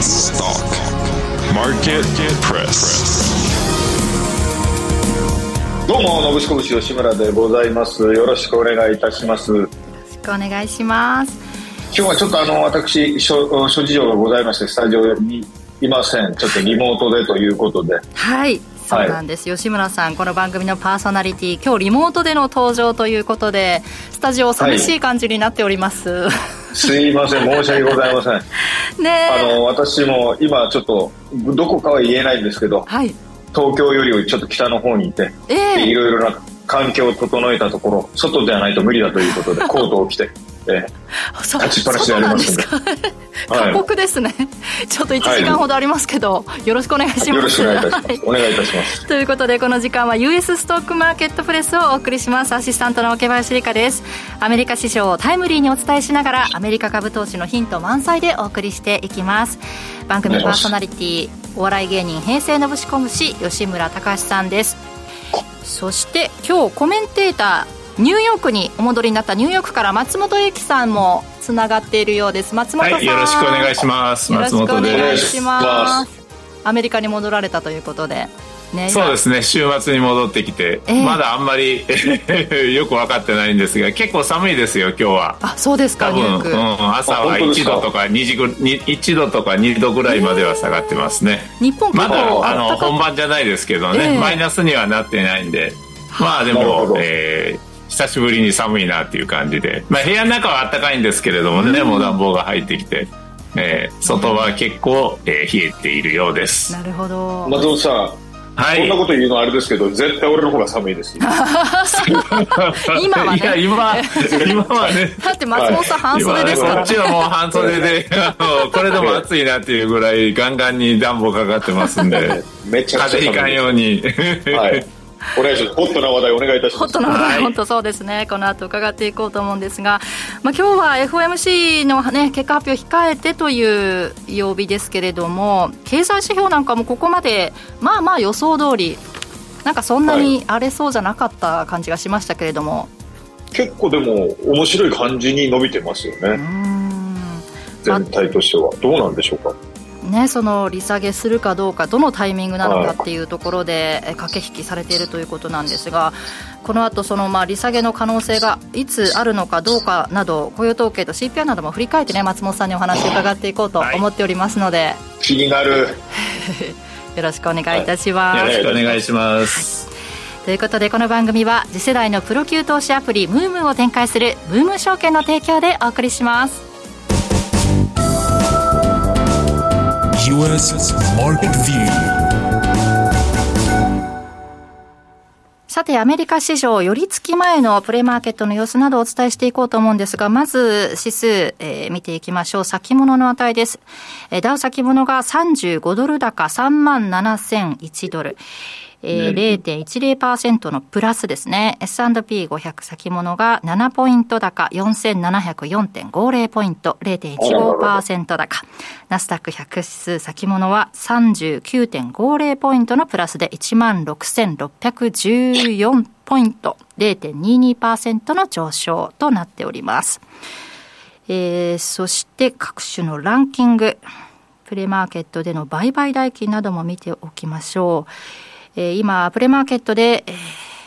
US Stock Market Press どうも、のぶしこぶし吉村でございます。よろしくお願いいたします。よろしくお願いします。今日はちょっとあの、私、諸諸事情がございまして、スタジオにいません。ちょっとリモートでということで。はい。そうなんです、吉村さん、この番組のパーソナリティ、今日リモートでの登場ということで、スタジオ、寂しい感じになっております。すいません、申し訳ございません。ねあの、私も今ちょっと、どこかは言えないんですけど、はい。東京よりちょっと北の方にいて、えでいえろいろな環境を整えたところ、外ではないと無理だということで、コートを着て、えそ立ちっぱなしでありますんでそうなんですか。はい。過酷ですね。ちょっと1時間ほどありますけど、よろしくお願いします。えよろしくお願いいたします。はい。お願いいたします。ということでこの時間は US ストックマーケットプレスをお送りします。アシスタントの桶林理香です。アメリカ市場をタイムリーにお伝えしながらアメリカ株投資のヒント満載でお送りしていきます。番組パーソナリティお笑い芸人平成のぶしこむし吉村隆さんです。そして今日コメンテーターニューヨークにお戻りになったニューヨークから松本由紀さんもつながっているようです。松本さん、はい、よろしくお願いします。よろしくお。願いします。アメリカに戻られたということで。ね今。そうですね、週末に戻ってきて、ええ。まだあんまり よく分かってないんですが、結構寒いですよ、今日は。あそうですか多分、ニューヨーク、うん、朝は1あ本当ですか？度とか2時ぐに1度とか2度ぐらいまでは下がってますね。日本結まだ構あの本番じゃないですけどね、ええ。マイナスにはなってないんで、まあでもえー久しぶりに寒いなっていう感じで、まあ、部屋の中は暖かいんですけれどもね、もう暖房が入ってきて、えー外は結構、えー冷えているようです。なるほど松本さん、はいこんな。こと言うのはあれですけど、絶対俺の方が寒いですよ。今はねいや、今、今はね。だって松本さん半袖ですから今こっちはもう半袖で、これでも暑いなっていうぐらいガンガンに暖房かかってますんで、めちゃくちゃ風邪ひかんように。はい。お願いします。ホットな話題お願いいたします。ホットな話題、はい本当そうですねこの後伺っていこうと思うんですが、まあ、今日は FOMC の、ね、結果発表控えてという曜日ですけれども経済指標なんかもここまでまあまあ予想通りなんかそんなに荒れそうじゃなかった感じがしましたけれども、結構でも面白い感じに伸びてますよね。ん全体としては。どうなんでしょうか？ね、その利下げするかどうかどのタイミングなのかっていうところでえ駆け引きされているということなんですがこの後そのまあ利下げの可能性がいつあるのかどうかなど雇用統計と CPI なども振り返ってね松本さんにお話を伺っていこうと思っておりますので、気になる。よろしくお願いいたします。よろしくお願いします。ということでこの番組は次世代のプロ級投資アプリムームを展開するムーム証券の提供でお送りします US Market View さて、アメリカ市場、寄り付き前のプレマーケットの様子などをお伝えしていこうと思うんですが、まず指数、えー見ていきましょう。先物の値です。えーダウ先物が35ドル高3万7001ドル。えー、0.10%のプラスですね。S&P500 先物が7ポイント高4704.50ポイント0.15%高。ナスダック100指数先物は39.50ポイントのプラスで16,614ポイント0.22%の上昇となっております。えーそして各種のランキング、プレマーケットでの売買代金なども見ておきましょう。えー今、プレマーケットで、えー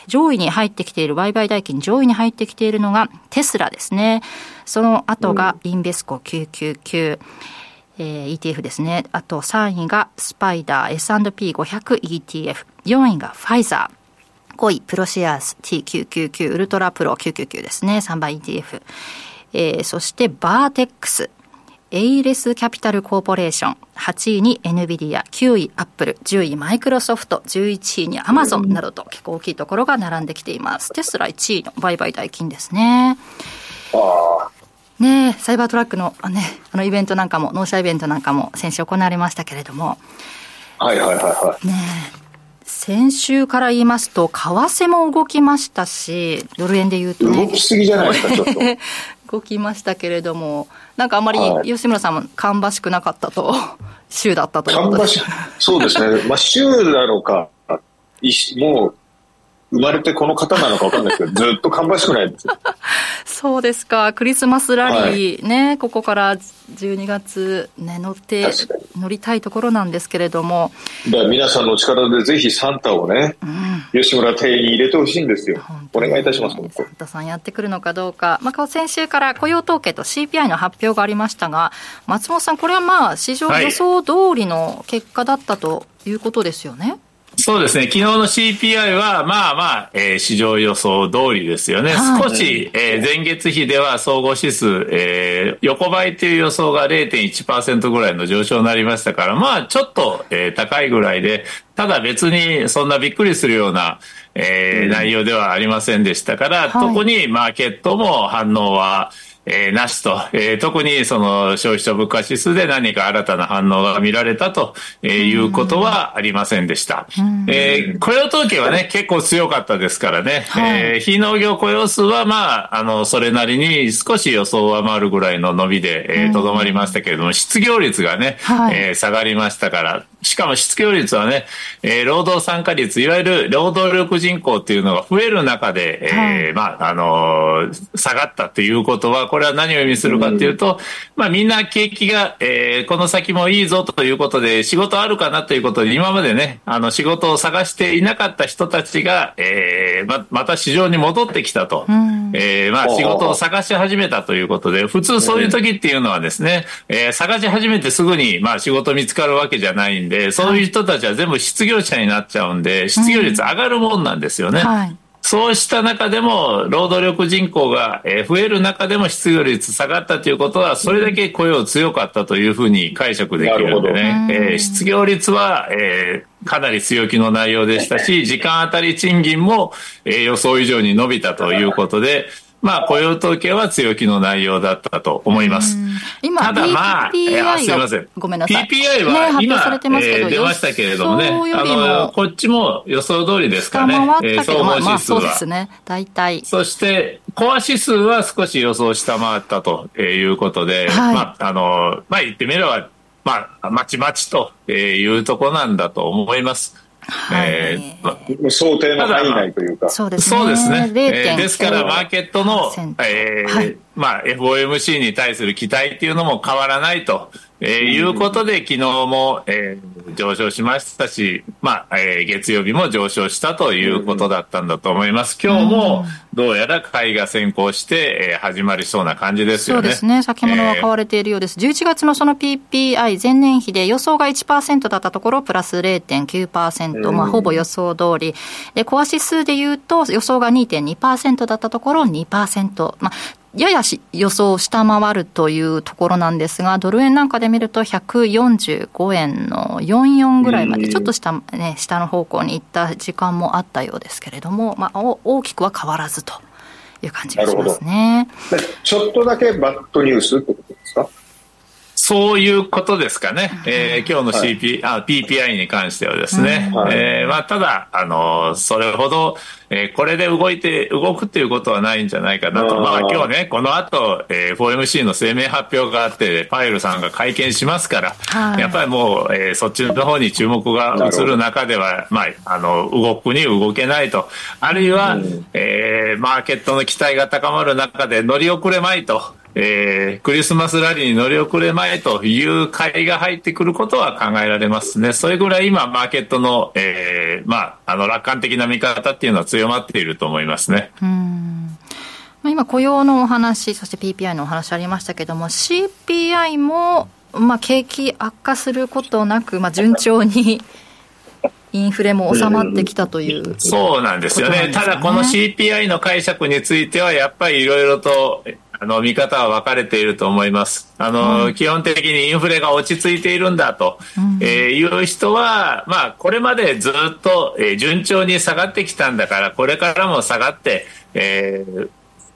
上位に入ってきている、売買代金上位に入ってきているのがテスラですね。その後がインベスコ999。えー ETF ですね。あと3位がスパイダー S&P500ETF。4位がファイザー。5位、プロシェアーズ T999 ウルトラプロ999ですね。3番 ETF。えーそしてバーテックス。エイリスキャピタルコーポレーション。8位に NVIDIA、9位アップル、10位マイクロソフト、11位にアマゾンなどと結構大きいところが並んできています。テスラ1位の売買代金ですね。あねえ、サイバートラックの、あね、あのイベントなんかも、納車イベントなんかも先週行われましたけれども、あ。はいはいはいはい。ねえ、先週から言いますと、為替も動きましたし、ドル円で言うとね動、きすぎじゃないですか、ちょっと。動きましたけれども、なんかあまりはい吉村さんも芳しくなかったと、週だったということそうですね。まあ、週なのか、もう、生まれてこの方なのか分かんないですけど、ずっと芳しくないですよ。そうですか。クリスマスラリー、はい、ね、ここから12月、ね、乗って、乗りたいところなんですけれども。だから皆さんの力でぜひサンタをね、うん、吉村邸に入れてほしいんですよ。お願いいたします。サンタさんやってくるのかどうか。まあ、先週から雇用統計と CPI の発表がありましたが、松本さん、これはまあ、市場予想通りの結果だったということですよね？はいそうですね、昨日の CPI は、まあまあ、えー、市場予想通りですよね、はい、少し、えー、前月比では総合指数、えー、横ばいという予想が0.1%ぐらいの上昇になりましたから、まあ、ちょっと、えー、高いぐらいで、ただ別にそんなびっくりするような、えー、内容ではありませんでしたから、はい、特にマーケットも反応は、えー、なしと、えー、特にその消費者物価指数で何か新たな反応が見られたと、えー、いうことはありませんでした。えー、雇用統計はね、結構強かったですからね、はい、えー、非農業雇用数はまあ、あの、それなりに少し予想を上回るぐらいの伸びで、えー、とどまりましたけれども、失業率がね、はい、えー、下がりましたから、しかも失業率はね、えー、労働参加率、いわゆる労働力人口っていうのが増える中で、えー、まあ、あのー、下がったということは、これは何を意味するかというと、まあみんな景気が、えー、この先もいいぞということで、仕事あるかなということで、今までね、あの仕事を探していなかった人たちが、えー、ままた市場に戻ってきたと、えー、まあ仕事を探し始めたということで、普通そういう時っていうのはですね、えー、探し始めてすぐに、まあ仕事見つかるわけじゃないんで、そういう人たちは全部失業者になっちゃうんで、失業率上がるもんなんですよね。はい。そうした中でも、労働力人口が増える中でも失業率下がったということは、それだけ雇用強かったというふうに解釈できるんでね、えー、失業率は、えー、かなり強気の内容でしたし、時間当たり賃金も、えー、予想以上に伸びたということで、まあ、雇用統計は強気の内容だったと思います。今、ただまあ、PPI すみません。ごめんなさい。PPI は今、ねえー、出ましたけれどもね、あの、こっちも予想通りですかね。えー、総合指数は。まあ、そうですね。大体。そして、コア指数は少し予想下回ったということで、はい、まあ、あの、まあ言ってみれば、まあ、まちまちというところなんだと思います。はい、えー、想定の範囲内というか。そうですね。ね。えー、ですから、マーケットの、えー、はい、まあ、FOMC に対する期待っていうのも変わらないとえー、いうことで、昨日も、えー、上昇しましたし、まあ、えー、月曜日も上昇したということだったんだと思います。今日も、どうやら買いが先行して、えー、始まりそうな感じですよね。そうですね。先物は買われているようです。えー、11月のその PPI 前年比で予想が1%だったところ、プラス0.9%、まあ、ほぼ予想通り。で、コア指数で言うと、予想が2.2%だったところ、2%。まあ、やや予想を下回るというところなんですが、ドル円なんかで見ると145円の44ぐらいまで、ちょっと下,、ね、下の方向に行った時間もあったようですけれども、まあ、大きくは変わらずという感じがしますね。ちょっとだけバッドニュースってことですか？そういうことですかね、えー、今日の CP、はい、あ PPI に関してはですね、はい、えー、まあ、ただ、あのそれほど、えー、これで動いて、動くっていうことはないんじゃないかなと、まあ今日ね、この後、えー、FOMC の声明発表があって、パイルさんが会見しますから、はい、やっぱりもう、えー、そっちの方に注目が移る中では、まあ、あの動くに動けないと、あるいは、うん、えー、マーケットの期待が高まる中で乗り遅れまいと。えー、クリスマスラリーに乗り遅れまいという買いが入ってくることは考えられますね。それぐらい今、マーケットの、えー、まあ、あの、楽観的な見方っていうのは強まっていると思いますね。うん今、雇用のお話、そして PPI のお話ありましたけども、CPI も、まあ、景気悪化することなく、まあ、順調に インフレも収まってきたという、うそうなんですよね、ただこの CPI の解釈については、やっぱりいろいろとあの見方は分かれていると思います。あの、うん、基本的にインフレが落ち着いているんだと、うん、えー、いう人は、まあ、これまでずっと、えー、順調に下がってきたんだから、これからも下がって、えー、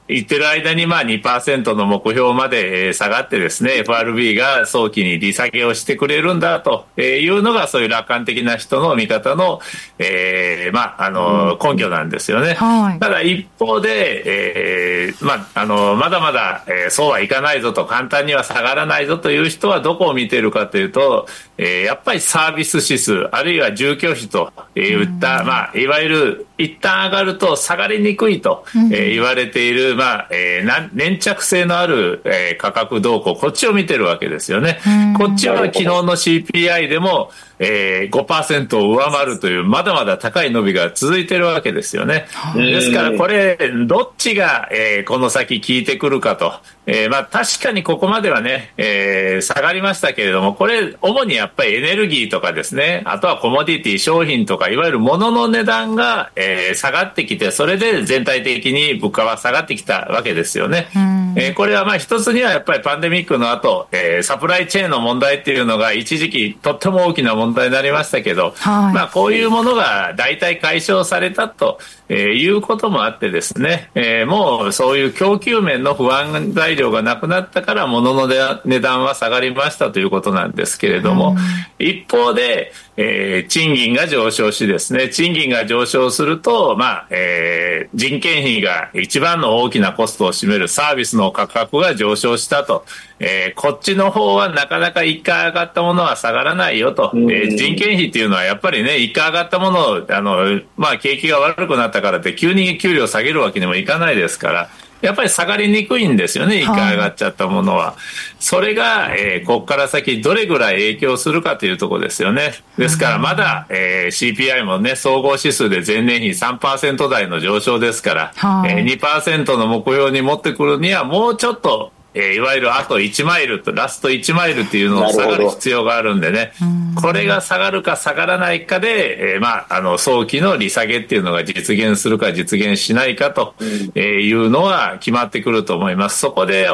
言ってる間にまあ2%の目標まで下がってですね FRB が早期に利下げをしてくれるんだというのがそういう楽観的な人の見方の、えーまあ、あの根拠なんですよね、はい、ただ一方で、えーまあ、あのまだまだ、えー、そうはいかないぞと簡単には下がらないぞという人はどこを見ているかというと、えー、やっぱりサービス指数あるいは住居費といった、まあ、いわゆる一旦上がると下がりにくいと、えー、言われている、まあえー、粘着性のある、えー、価格動向、こっちを見てるわけですよね。こっちは昨日の CPI でも、えー、5%を上回るという、まだまだ高い伸びが続いてるわけですよね。ですから、これ、どっちが、えー、この先効いてくるかと。えー、まあ、確かにここまではね、えー、下がりましたけれども、これ、主にやっぱりエネルギーとかですね、あとはコモディティ、商品とか、いわゆる物の値段が、えー、下がってきて、それで全体的に物価は下がってきたわけですよね。えー、これはまあ一つにはやっぱりパンデミックの後、えー、サプライチェーンの問題っていうのが一時期とっても大きな問題になりましたけど、はい、まあこういうものが大体解消されたと、えー、いうこともあってですね、えー、もうそういう供給面の不安材料がなくなったから物の値段は下がりましたということなんですけれども、一方で、えー、賃金が上昇しですね、賃金が上昇すると、まあ、えー、人件費が一番の大きなコストを占めるサービスの価格が上昇したと、えー、こっちの方はなかなか一回上がったものは下がらないよと、えー、人件費っていうのはやっぱりね、一回上がったものを、あの、まあ、景気が悪くなったからって急に給料下げるわけにもいかないですから、やっぱり下がりにくいんですよね、一回上がっちゃったものは。はい、それが、えー、ここから先どれぐらい影響するかというところですよね。ですからまだ、えー、CPI もね、総合指数で前年比3%台の上昇ですから、はい、えー、2%の目標に持ってくるにはもうちょっとえー、いわゆるあと1マイルとラスト1マイルっていうのを下がる必要があるんでね。これが下がるか下がらないかで、えー、まあ、あの早期の利下げっていうのが実現するか実現しないかというのは決まってくると思います。そこで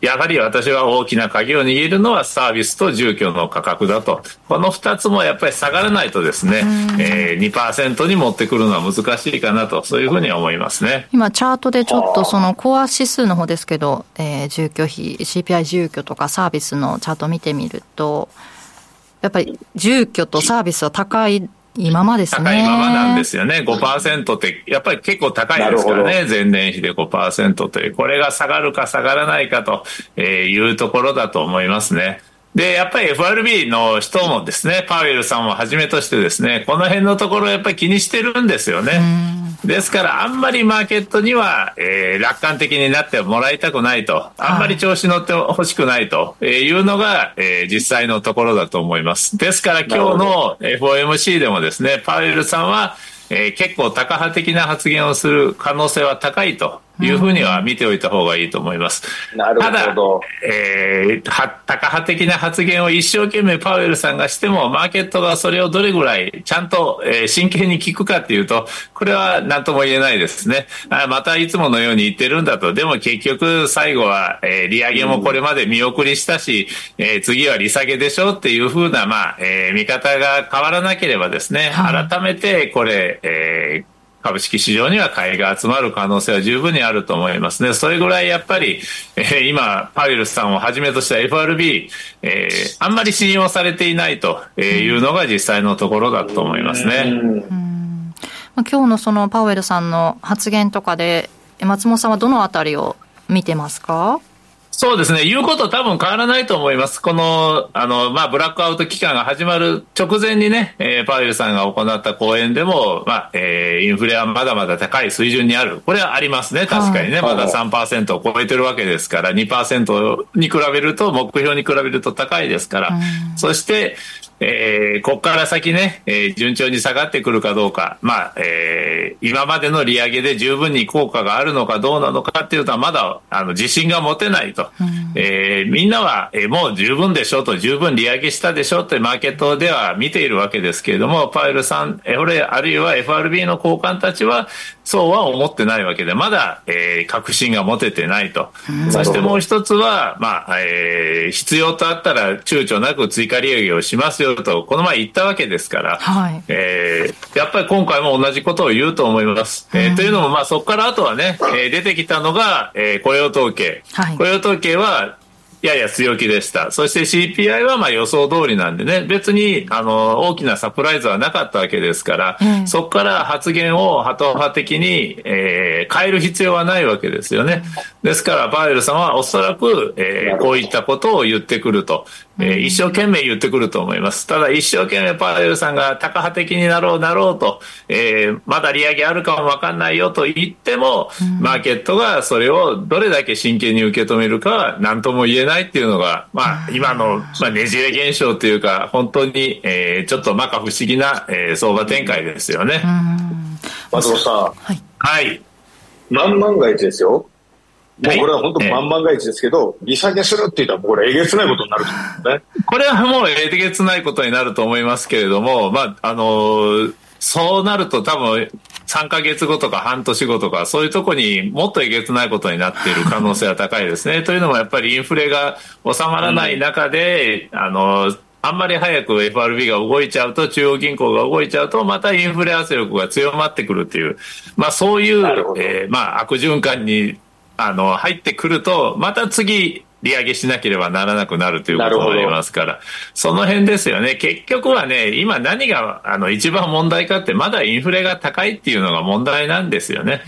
やはり私は大きな鍵を握るのはサービスと住居の価格だと。この2つもやっぱり下がらないとですね、えー、2%に持ってくるのは難しいかなとそういうふうに思いますね。今チャートでちょっとそのコア指数の方ですけど、えー、住居費 CPI 住居とかサービスのチャート見てみるとやっぱり住居とサービスは高い今まですね。高いままなんですよね。5%ってやっぱり結構高いですからね。前年比で5%という。これが下がるか下がらないかというところだと思いますね。で、やっぱり FRB の人もですね、パウエルさんをはじめとしてですね、この辺のところやっぱり気にしてるんですよね。ですから、あんまりマーケットには、えー、楽観的になってもらいたくないと、あんまり調子乗ってほしくないと。いうのが、えー、実際のところだと思います。ですから、今日の FOMC でもですね、パウエルさんは、えー、結構タカ派的な発言をする可能性は高いというふうには見ておいた方がいいと思います。なるほど。ただ、えー、タカ派的な発言を一生懸命パウエルさんがしても、マーケットがそれをどれぐらいちゃんと、えー、真剣に聞くかっていうと、これは何とも言えないですね。あまたいつものように言ってるんだと。でも結局最後は、えー、利上げもこれまで見送りしたし、うん、えー、次は利下げでしょっていうふうな、まあ、えー、見方が変わらなければですね、改めてこれ、えー株式市場には買いが集まる可能性は十分にあると思いますね。それぐらいやっぱり、えー、今、パウエルさんをはじめとした FRB、えー、あんまり信用されていないというのが実際のところだと思いますね。今日のそのパウエルさんの発言とかで、松本さんはどのあたりを見てますか？そうですね、言うこと多分変わらないと思います。この、あの、まあ、ブラックアウト期間が始まる直前にね、えー、パウエルさんが行った講演でも、まあ、えー、インフレはまだまだ高い水準にある。これはありますね、確かにね。はい、まだ3%を超えてるわけですから、2%に比べると、目標に比べると高いですから、そして、えー、ここから先ね、えー、順調に下がってくるかどうか、まあ、えー、今までの利上げで十分に効果があるのかどうなのかっていうとはまだ、あの、自信が持てないと。うん、えー、みんなは、えー、もう十分でしょうと、十分利上げしたでしょうってマーケットでは見ているわけですけれども、パウエルさん、え、俺、あるいは FRB の高官たちは、そうは思ってないわけで、まだ、えー、確信が持ててないと。そしてもう一つは、まあ、えー、必要とあったら躊躇なく追加利上げをしますよと、この前言ったわけですから、はい、えー、やっぱり今回も同じことを言うと思います。えー、というのも、まあ、そこからあとはね、えー、出てきたのが、えー、雇用統計。はい、雇用統計は、やや強気でした。そして CPI はまあ予想通りなんでね、別にあの大きなサプライズはなかったわけですから、うん、そこから発言をハト派的に、えー、変える必要はないわけですよね。ですからパウエルさんはおそらく、えー、こういったことを言ってくると、えー、一生懸命言ってくると思います。ただ一生懸命パウエルさんがタカ派的になろうなろうと、えー、まだ利上げあるかもわかんないよと言っても、マーケットがそれをどれだけ真剣に受け止めるかは何とも言えないっていうのが、まあ、今の、まあ、ねじれ現象というか、本当に、えー、ちょっとまか不思議な、えー、相場展開ですよね。松本さん。はい。はい。万万が一ですよ。もうこれは本当万万が一ですけど、利下げするって言ったら、もうこれえげつないことになると思うんですね。これはもうえげつないことになると思いますけれども、まあ、あのー、そうなると多分3か月後とか半年後とか、そういうとこにもっとえげつないことになっている可能性は高いですね。というのもやっぱりインフレが収まらない中で、あの、あんまり早く FRB が動いちゃうと、中央銀行が動いちゃうと、またインフレ圧力が強まってくるっていう、まあそういう、えー、まあ悪循環にあの入ってくると、また次、利上げしなければならなくなるということがありますから、その辺ですよね。結局はね、今何があの一番問題かって、まだインフレが高いっていうのが問題なんですよね。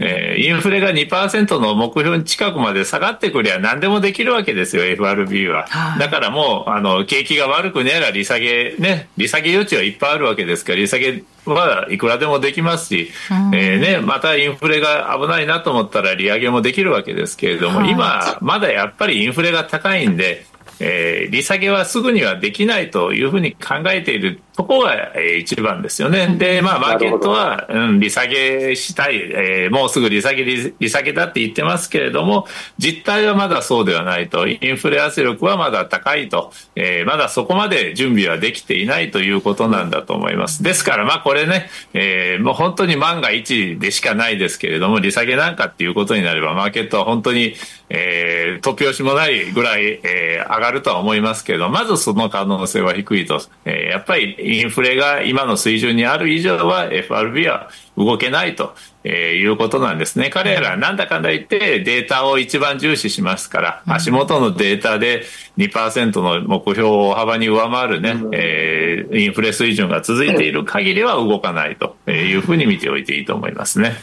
えー、インフレが2%の目標近くまで下がってくりゃ何でもできるわけですよ、FRB は。だからもう、あの、景気が悪くねえら利下げ、ね、利下げ余地はいっぱいあるわけですから、利下げはいくらでもできますし、うん、えー、ね、またインフレが危ないなと思ったら利上げもできるわけですけれども、はい、今、まだやっぱりインフレが高いんで、えー、利下げはすぐにはできないというふうに考えているところが、えー、一番ですよね。で、まあ、マーケットは、うん、利下げしたい、えー、もうすぐ利下げ利、利下げだって言ってますけれども、実態はまだそうではないと、インフレ圧力はまだ高いと、えー、まだそこまで準備はできていないということなんだと思います。ですから、まあ、これね、えー、もう本当に万が一でしかないですけれども、利下げなんかっていうことになれば、マーケットは本当に、えー、突拍子もないぐらい、えー、上がるとは思いますけど、まずその可能性は低いと。えー、やっぱりインフレが今の水準にある以上は FRB は動けないと、えー、いうことなんですね。彼らなんだかんだ言ってデータを一番重視しますから、足元のデータで2%の目標を大幅に上回るね、えー、インフレ水準が続いている限りは動かないというふうに見ておいていいと思いますね。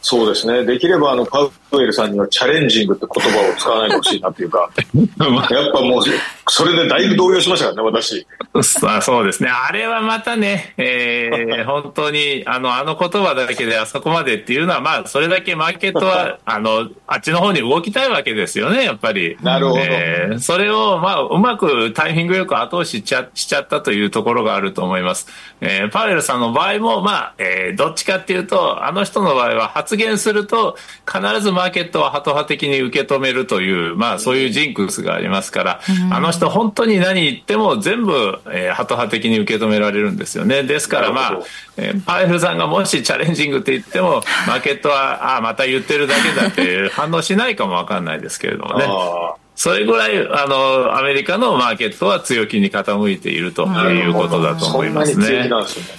そうですね。できれば、あの、パウエルさんにはチャレンジングって言葉を使わないでほしいなっていうか、やっぱもう、それでだいぶ動揺しましたからね、私。そうですね。あれはまたね、えー、本当に、あの、あの言葉だけであそこまでっていうのは、まあ、それだけマーケットは、あの、あっちの方に動きたいわけですよね、やっぱり。なるほど。えー、それを、まあ、うまくタイミングよく後押ししちゃしちゃったというところがあると思います。えー、パウエルさんの場合も、まあ、えー、どっちかっていうと、あの人の場合は発言すると、必ずマーケットはハト派的に受け止めるという、まあ、そういうジンクスがありますから、あの人本当に何言っても全部、えー、ハト派的に受け止められるんですよね。ですから、まあ、えー、パウエルさんがもしチャレンジングって言っても、マーケットは、ああ、また言ってるだけだって反応しないかもわかんないですけれどもね。それぐらい、あの、アメリカのマーケットは強気に傾いているということだと思いますね。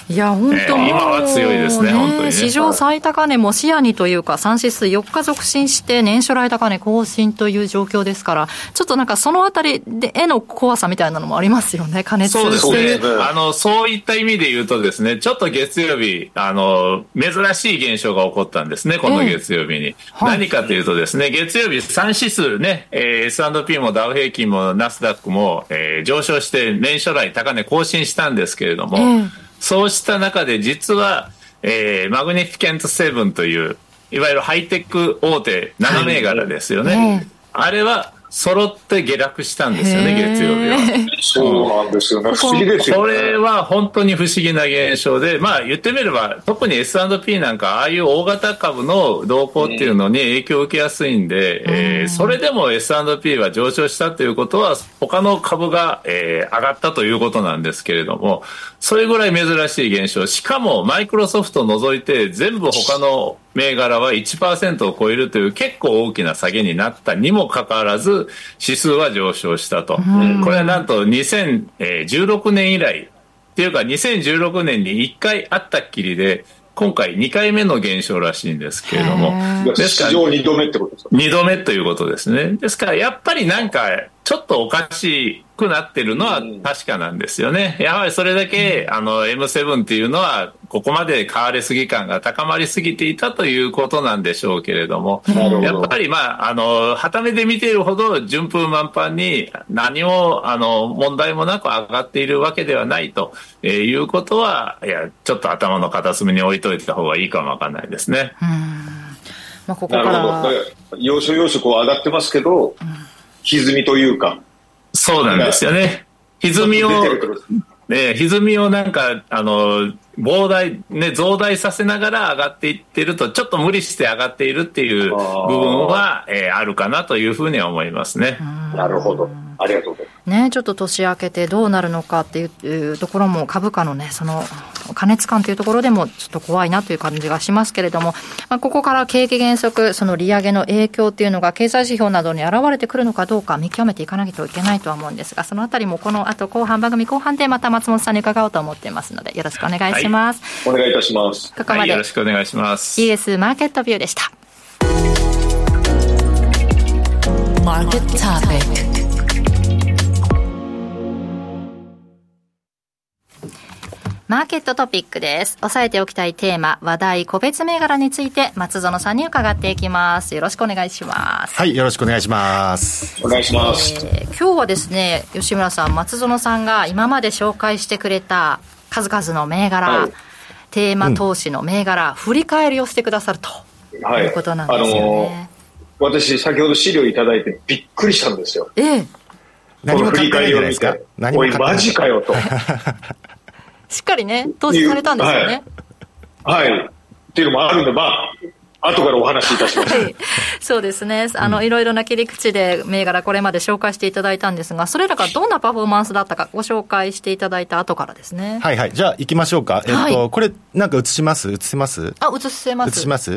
いや、本当、えー、今は強いですね、ね本当に、ね、史上最高値も視野にというか、3指数4日続伸して、年初来高値更新という状況ですから、ちょっとなんかそのあたりで、への怖さみたいなのもありますよね、加熱そうですね。あの、そういった意味で言うとですね、ちょっと月曜日、あの、珍しい現象が起こったんですね、この月曜日に。えーはい、何かというとですね、月曜日3指数ね、えー、S&P もダウ平均もナスダックも、えー、上昇して年初来高値更新したんですけれども、えー、そうした中で実は、えー、マグニフィケントセブンといういわゆるハイテク大手7銘柄ですよね、はい、あれは揃って下落したんですよね、月曜日は。そうなんですよね。不思議ですよね。これは本当に不思議な現象で、まあ言ってみれば、特に S&P なんか、ああいう大型株の動向っていうのに影響を受けやすいんで、うん、えー、それでも S&P は上昇したということは、他の株が、えー、上がったということなんですけれども、それぐらい珍しい現象。しかも、マイクロソフトを除いて、全部他の銘柄は1%を超えるという結構大きな下げになったにもかかわらず、指数は上昇したと。これはなんと2016年以来、っていうか2016年に1回あったっきりで、今回2回目の減少らしいんですけれども。史上2度目ってことですか ?2 度目ということですね。ですから、やっぱりなんか、ちょっとおかしくなってるのは確かなんですよね。やはりそれだけ、あの、M7 っていうのは、ここまで買われすぎ感が高まりすぎていたということなんでしょうけれども、やっぱりまあ、あの、はためで見ているほど順風満帆に何も、あの、問題もなく上がっているわけではないということは、いや、ちょっと頭の片隅に置いといた方がいいかもわかんないですね。うん。まあ、ここから。なるほど。要所要所こう上がってますけど、うん、歪みというか。そうなんですよね。歪みを、ね、歪みをなんか、あの、膨大、ね、増大させながら上がっていってると、ちょっと無理して上がっているっていう部分は、えー、あるかなというふうには思いますね。なるほど。ありがとうございます。ね、ちょっと年明けてどうなるのかっていうところも株価のね、その過熱感というところでもちょっと怖いなという感じがしますけれども、まあ、ここから景気減速、その利上げの影響っていうのが経済指標などに現れてくるのかどうか見極めていかなきゃいけないとは思うんですが、そのあたりもこの後後半番組後半でまた松本さんに伺おうと思っていますので、よろしくお願いします。はい、お願いいたします。ここまで、はい、よろしくお願いします。ES マーケットビューでした。Market Topic マーケットトピックです。押さえておきたいテーマ、話題、個別銘柄について、松園さんに伺っていきます。よろしくお願いします。はい、よろしくお願いします。お願いします。えー、今日はですね、吉村さん、松園さんが今まで紹介してくれた数々の銘柄、はい、テーマ投資の銘柄、うん、振り返りをしてくださると、はい、いうことなんですよね。あのー、私、先ほど資料いただいてびっくりしたんですよ。ええ。何も振り返りを見て、おい、マジかよと。しっかりね、投資されたんですよね。はい。はい、っていうのもあるんで、まあ、後からお話しいたします。はい、そうですね。あの、いろいろな切り口で銘柄これまで紹介していただいたんですが、それらがどんなパフォーマンスだったかご紹介していただいた後からですね。はいはい。じゃあ行きましょうか。えっと、はい、これなんか映します？映せます？あ、映せます。映します、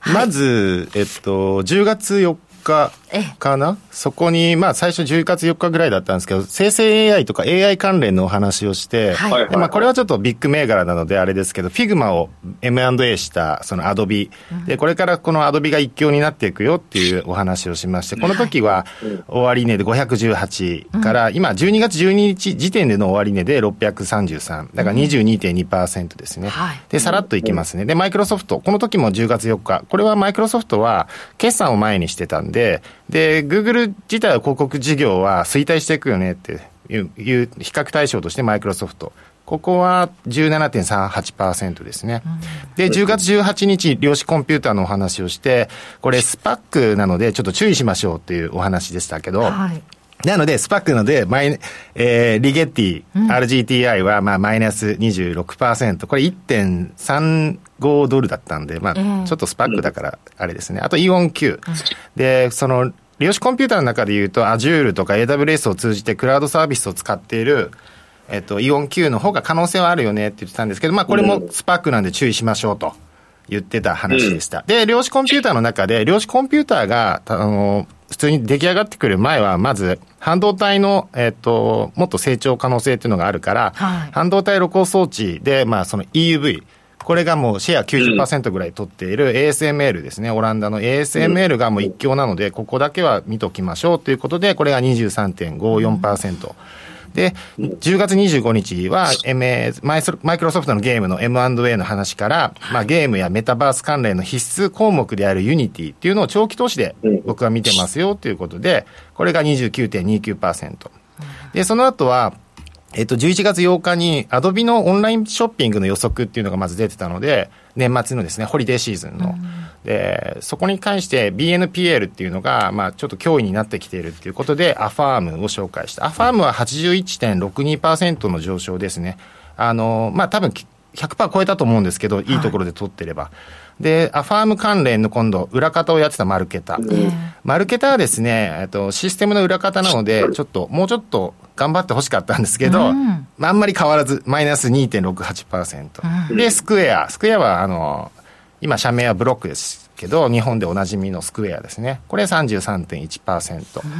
はい、まず、えっと、10月4日かな？そこに、まあ、最初10月4日ぐらいだったんですけど、生成 AI とか AI 関連のお話をして、はい、でまあ、これはちょっとビッグ銘柄なのであれですけど、 Figma を M&A したその Adobe、で、これからこの Adobe が一強になっていくよっていうお話をしまして、この時は終値で518から、今12月12日時点での終値で633、だから22.2%ですね。で、さらっといきますね。で、マイクロソフト、この時も10月4日、これはマイクロソフトは決算を前にしてたんで、で、グーグル自体は広告事業は衰退していくよねっていう比較対象としてマイクロソフト。ここは17.38%ですね。で、10月18日、量子コンピューターのお話をして、これスパックなのでちょっと注意しましょうっていうお話でしたけど、はいなので、スパックので、マイ、えー、リゲッティ、うん、RGTI は、まあ、マイナス26%。これ1.35ドルだったんで、まあ、ちょっとスパックだから、あれですね。あと、イオン Q。で、その、量子コンピューターの中で言うと、Azure とか AWS を通じてクラウドサービスを使っている、えっと、イオン Q の方が可能性はあるよねって言ってたんですけど、まあ、これもスパックなんで注意しましょうと言ってた話でした。で、量子コンピューターの中で、量子コンピューターが、あの、普通に出来上がってくる前は、まず、半導体の、えっ、と、もっと成長可能性っていうのがあるから、はい、半導体露光装置で、まあ、その EUV、これがもうシェア90%ぐらい取っている ASML ですね、オランダの ASML がもう一強なので、ここだけは見ときましょうということで、これが23.54%。で、10月25日は、MA、マイクロソフトのゲームの M&A の話から、まあ、ゲームやメタバース関連の必須項目である Unity っていうのを長期投資で僕は見てますよということで、これが29.29%。で、その後は、えっと、11月8日に、アドビのオンラインショッピングの予測っていうのがまず出てたので、年末のですね、ホリデーシーズンの。うん、で、そこに関して BNPL っていうのが、まあ、ちょっと脅威になってきているっていうことで、アファームを紹介した。アファームは81.62%の上昇ですね。あの、まあ、多分100%超えたと思うんですけど、いいところで取ってれば。はいで、アファーム関連の今度、裏方をやってたマルケタ。マルケタはですね、えっと、システムの裏方なので、ちょっと、もうちょっと頑張ってほしかったんですけど、うん、あんまり変わらず、マイナス2.68%。うん、で、スクエア。スクエアは、あの、今、社名はブロックですけど、日本でおなじみのスクエアですね。これ33.1%。うん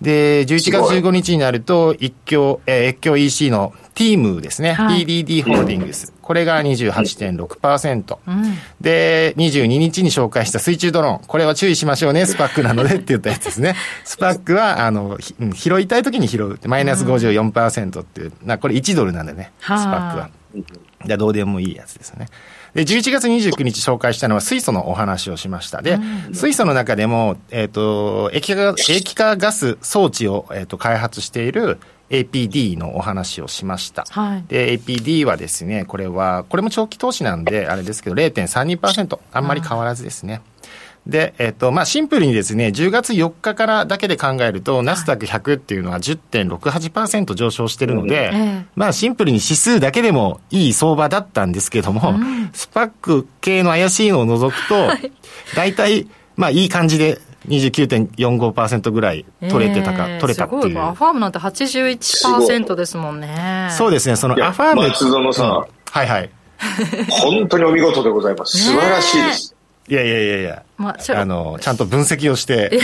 で、11月15日になると、一挙、えー、越境 EC のティームですね、はい、PDD ホールディングス。これが28.6%、うん、で、22日に紹介した水中ドローン。これは注意しましょうね、スパックなのでって言ったやつですね。スパックは、あの、拾いたい時に拾う。マイナス54%っていう、なこれ1ドルなんでね、スパックは。じゃどうでもいいやつですね。で、11月29日紹介したのは水素のお話をしました。で、水素の中でも、えっ、ー、と、液化、液化ガス装置を、えっ、ー、と、開発している APD のお話をしました。はい、で、APD はですね、これは、これも長期投資なんで、あれですけど、0.32%、あんまり変わらずですね。で、えっと、まあ、シンプルにですね、10月4日からだけで考えると、ナスダック100っていうのは10.68%上昇してるので、まあ、シンプルに指数だけでもいい相場だったんですけども、スパック系の怪しいのを除くと、大体、まあ、いい感じで29.45%ぐらい取れてたか、えー、取れたっていう。すごい、アファームなんて81%ですもんね。そうですね、そのアファーム。松園さん、うん、はいはい。本当にお見事でございます。素晴らしいです。いやいやいやいや、まあ、あの、ちゃんと分析をして、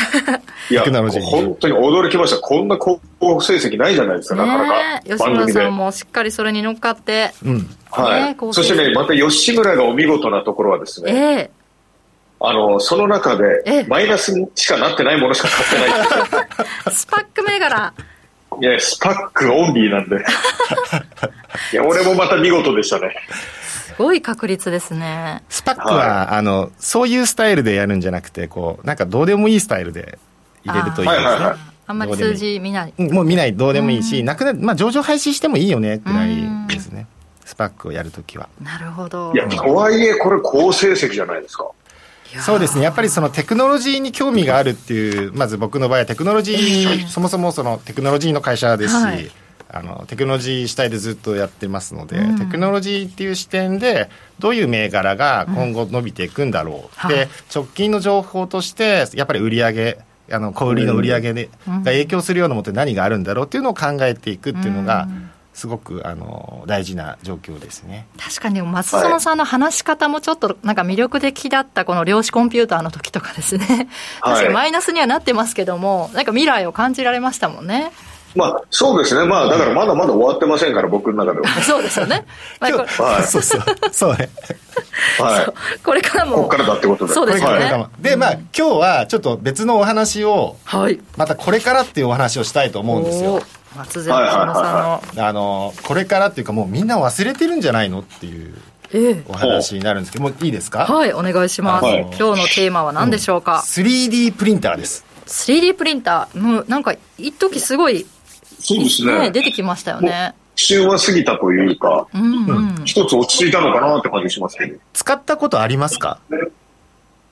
テクノロジー本当に驚きました。こんな高成績ないじゃないですか、なかなか。吉村さんもしっかりそれに乗っかって。うん。はい。そしてね、また吉村がお見事なところはですね、えー、あの、その中で、マイナスにしかなってないものしか買ってない スパック銘柄。いや、 SPAC オンリーなんで。いや、俺もまた見事でしたね。すごい確率ですね。スパックは、はい、あの、そういうスタイルでやるんじゃなくて、こう、なんかどうでもいいスタイルで入れるといいですね。あんまり数字見ない。もう見ない、どうでもいいし、なくなまあ上場廃止してもいいよね、ぐらいですね。スパックをやるときは。なるほど。いや、とはいえ、これ好成績じゃないですか。そうですね、やっぱりそのテクノロジーに興味があるっていう、まず僕の場合はテクノロジー、そもそもそのテクノロジーの会社ですし、はい、あのテクノロジー主体でずっとやってますので、うん、テクノロジーっていう視点で、どういう銘柄が今後伸びていくんだろう、うん、で、直近の情報として、やっぱり売り上げ、あの小売りの売り上げで、が影響するようなものって何があるんだろうっていうのを考えていくっていうのが、うん。すごくあの大事な状況ですね。確かに松園さんの話し方もちょっとなんか魅力的だったこの量子コンピューターの時とかですね、確かにマイナスにはなってますけどもなんか未来を感じられましたもんねまあ、そうですね。まあ、だからまだまだ終わってませんから、僕の中では。そうですよね。まあ、はい。そうそう。そうね。はい。これからも。ここからだってことで。そうですね。で、まあ、今日はちょっと別のお話を、はい。またこれからっていうお話をしたいと思うんですよ。松瀬さんの、あのこれからっていうかもうみんな忘れてるんじゃないのっていうお話になるんですけどもいいですか？はいお願いします、今日のテーマは何でしょうか、うん、3D プリンターです 3D プリンターもうなんか一時すごいそうですね、ね、出てきましたよね旬は過ぎたというか、うんうん、一つ落ち着いたのかなって感じしますけど使ったことありますか？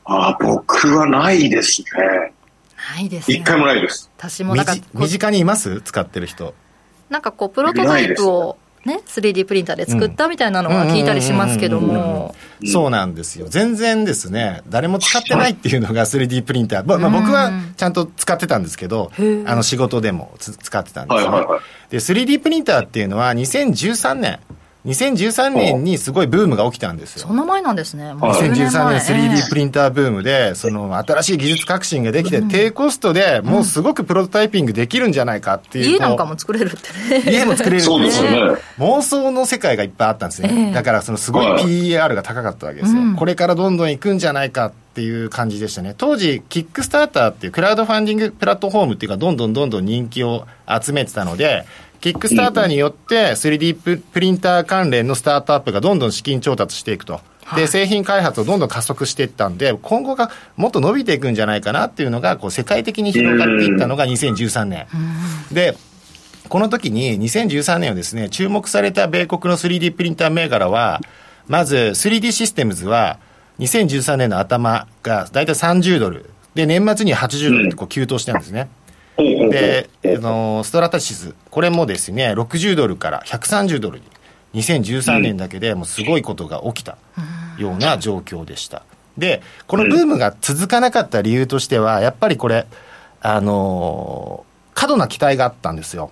あ僕はないですねないですね。一回もないです。私もなんか。身近にいます？使ってる人。なんかこう、プロトタイプをね、3D プリンターで作ったみたいなのは聞いたりしますけども。そうなんですよ。全然ですね、誰も使ってないっていうのが 3D プリンター。まあ、僕はちゃんと使ってたんですけど、あの仕事でも使ってたんですよ、ね。で、3D プリンターっていうのは2013年、2013年にすごいブームが起きたんですよ。そんな前なんですね。2013年 3D プリンターブームで、その新しい技術革新ができて、低コストでもうすごくプロトタイピングできるんじゃないかっていう。家なんかも作れるってね。家も作れるってそうですよね。妄想の世界がいっぱいあったんですね。だからそのすごい PER が高かったわけですよ。これからどんどん行くんじゃないかっていう感じでしたね。当時、キックスターターっていうクラウドファンディングプラットフォームっていうか、どんどんどんどん人気を集めてたので、キックスターターによって 3D プリンター関連のスタートアップがどんどん資金調達していくと。で、製品開発をどんどん加速していったんで、今後がもっと伸びていくんじゃないかなっていうのが、こう、世界的に広がっていったのが2013年。で、この時に2013年をですね、注目された米国の 3D プリンター銘柄は、まず 3D システムズは、2013年の頭が大体30ドル。で、年末に80ドルってこう急騰してるんですね。で、あの、ストラタシス、これもですね、60ドルから130ドルに、2013年だけでもうすごいことが起きたような状況でした。で、このブームが続かなかった理由としては、やっぱりこれ、あの、過度な期待があったんですよ。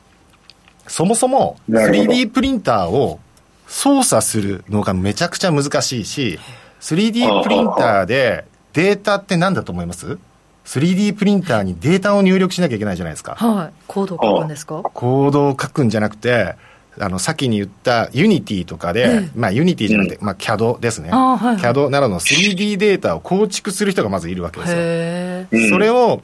そもそも 3D プリンターを操作するのがめちゃくちゃ難しいし、3D プリンターでデータって何だと思います？3D プリンターにデータを入力しなきゃいけないじゃないですか。はい。コードを書くんですか？コードを書くんじゃなくて、あの、先に言った Unity とかで、ええ、まあ Unity じゃなくて、まあ CAD ですね。はいはい、CAD などの 3D データを構築する人がまずいるわけですよ。それを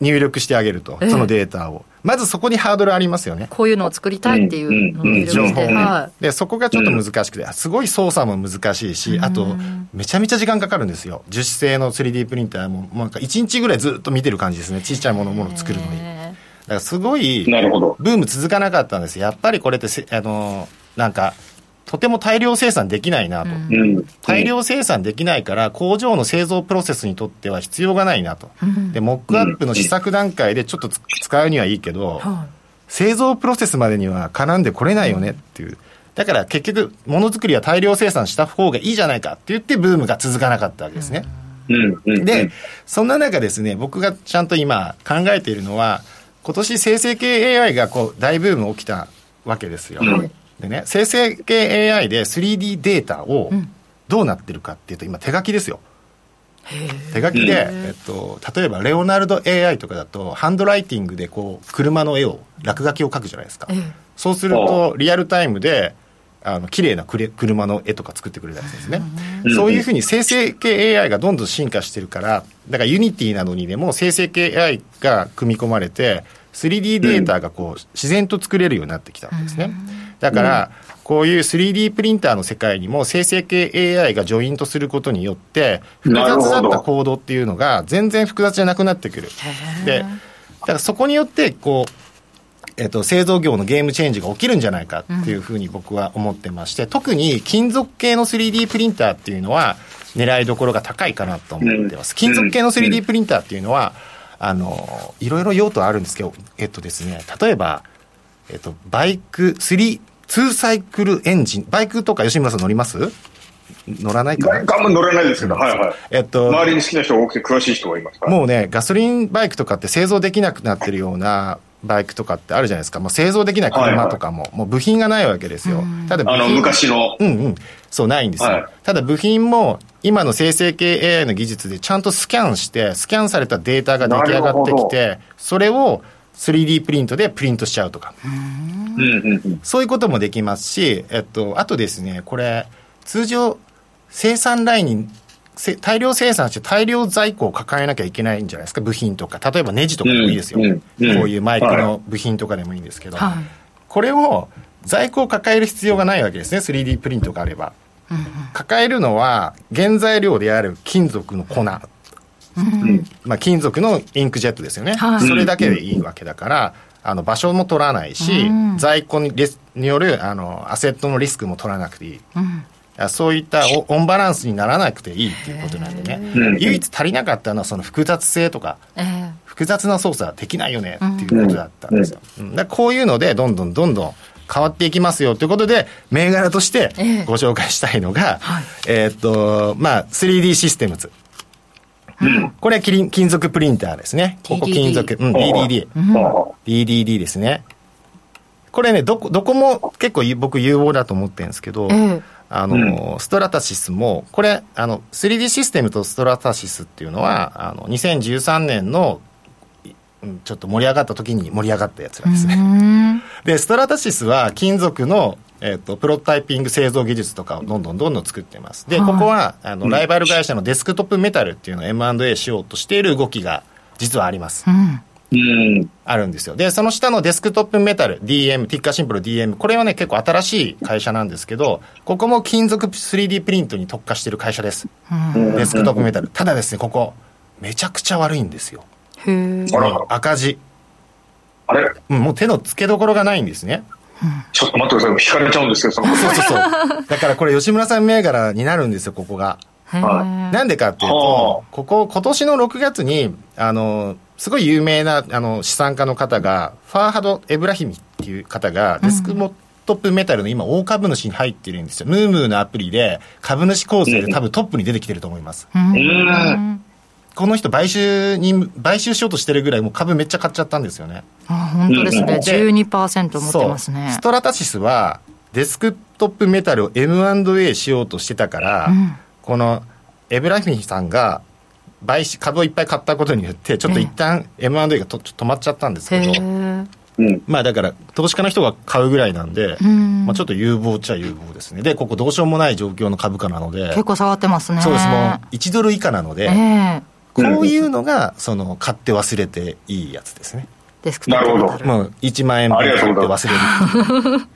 入力してあげると、そのデータを。まずそこにハードルありますよね。こういうのを作りたいっていうのを入力して、はい、で、そこがちょっと難しくて、すごい操作も難しいし、あと、めちゃめちゃ時間かかるんですよ。樹脂製の 3D プリンターも、もうなんか1日ぐらいずっと見てる感じですね。ちっちゃいものものを作るのに。だからすごい、ブーム続かなかったんですやっぱりこれってあの、なんか、とても大量生産できないなと、うん、大量生産できないから工場の製造プロセスにとっては必要がないなと、うん、でモックアップの試作段階でちょっと使うにはいいけど、うん、製造プロセスまでには絡んでこれないよねっていう。だから結局ものづくりは大量生産した方がいいじゃないかって言ってブームが続かなかったわけですね、でそんな中ですね僕がちゃんと今考えているのは今年生成系 AI がこう大ブーム起きたわけですよ、でね、生成系 AI で 3D データをどうなってるかっていうと、今手書きですよ。手書きで、えっと、例えばレオナルド AI とかだとハンドライティングでこう車の絵を落書きを描くじゃないですか、そうするとリアルタイムであの綺麗な車の絵とか作ってくれたりするんですね、そういうふうに生成系 AI がどんどん進化してるからだからユニティなどにでも生成系 AI が組み込まれて 3D データがこう自然と作れるようになってきたんですね、だから、こういう 3D プリンターの世界にも生成系 AI がジョイントすることによって複雑だったコードっていうのが全然複雑じゃなくなってくる。で、だからそこによってこうえっと、製造業のゲームチェンジが起きるんじゃないかっていうふうに僕は思ってまして、特に金属系の 3D プリンターっていうのは狙いどころが高いかなと思ってます。金属系の 3D プリンターっていうのは、あの、いろいろ用途あるんですけど、えっとですね、例えば、えっと、バイク、3、2サイクルエンジン、バイクとか吉村さん乗ります？乗らないかな？あんま乗らないですけど、はいはい。えっと、周りに好きな人が多くて詳しい人がいますかもうね、ガソリンバイクとかって製造できなくなってるようなバイクとかってあるじゃないですか。もう製造できない車とかも、はいはい、もう部品がないわけですよ。ただあの、昔の。うんうん。そう、ないんですよ。はい、ただ部品も、今の生成系 AI の技術でちゃんとスキャンして、スキャンされたデータが出来上がってきて、それを 3D プリントでプリントしちゃうとか。そういうこともできますし、えっと、あとですね、これ、通常、生産ラインに大量生産して大量在庫を抱えなきゃいけないんじゃないですか、部品とか。例えばネジとかでもいいですよ。こういうマイクの部品とかでもいいんですけど。はい、これを在庫を抱える必要がないわけですね、3D プリントがあれば。抱えるのは原材料である金属の粉。うん、まあ、金属のインクジェットですよね、はい、それだけでいいわけだから、あの場所も取らないし、うん、在庫にによるあのアセットのリスクも取らなくていい、うん、そういったオンバランスにならなくていいっていうことなんでね、唯一足りなかったのはその複雑性とか、複雑な操作はできないよねっていうことだったんですよ、うん、こういうのでどんどんどんどん変わっていきますよということで銘柄としてご紹介したいのが、えー、っとまあ 3D システムズこれは金属プリンターですね。ここ金属、うん、DDD。DDD ですね。これね、どこ、どこも結構僕有望だと思ってるんですけど、あの、ストラタシスも、これ、あの、3D システムとストラタシスっていうのは、あの、2013年のちょっと盛り上がった時に盛り上がったやつなんですね。で、ストラタシスは金属のえっ、ー、と、プロタイピング製造技術とかをどんどんどんどん作ってます。で、ここは、あの、ライバル会社のデスクトップメタルっていうのを M&A しようとしている動きが実はあります。うんうん、あるんですよ。で、その下のデスクトップメタル、DM、ティッカーシンプル DM、これはね、結構新しい会社なんですけど、ここも金属 3D プリントに特化してる会社です。うん、デスクトップメタル。ただですね、ここ、めちゃくちゃ悪いんですよ。へ赤字。あれ、うん、もう手の付けどころがないんですね。ちょっと待ってください。引かれちゃうんですけど、その そうそうそう。だからこれ吉村さん銘柄になるんですよ、ここが。はい、なんでかっていうと、ここ、今年の6月に、あの、すごい有名なあの資産家の方が、ファーハド・エブラヒミっていう方が、デスクモトップメタルの今、大株主に入ってるんですよ。ムームーのアプリで、株主構成で多分トップに出てきてると思います。うんこの人買収に、買収しようとしてるぐらい、もう株めっちゃ買っちゃったんですよね。あ本当ですね。12%持ってますね。ストラタシスは、デスクトップメタルを M&A しようとしてたから、うん、このエブラヒミさんが買収株をいっぱい買ったことによってちょっと一旦 M&A がと止まっちゃったんですけど、まあだから投資家の人が買うぐらいなんで、まあ、ちょっと有望っちゃ有望ですね。でここどうしようもない状況の株価なので。結構下がってますね。そうです。もう1ドル以下なので、えー、こういうのがその買って忘れていいやつですね。デスクトップなるほど。もう1万円分買って忘れる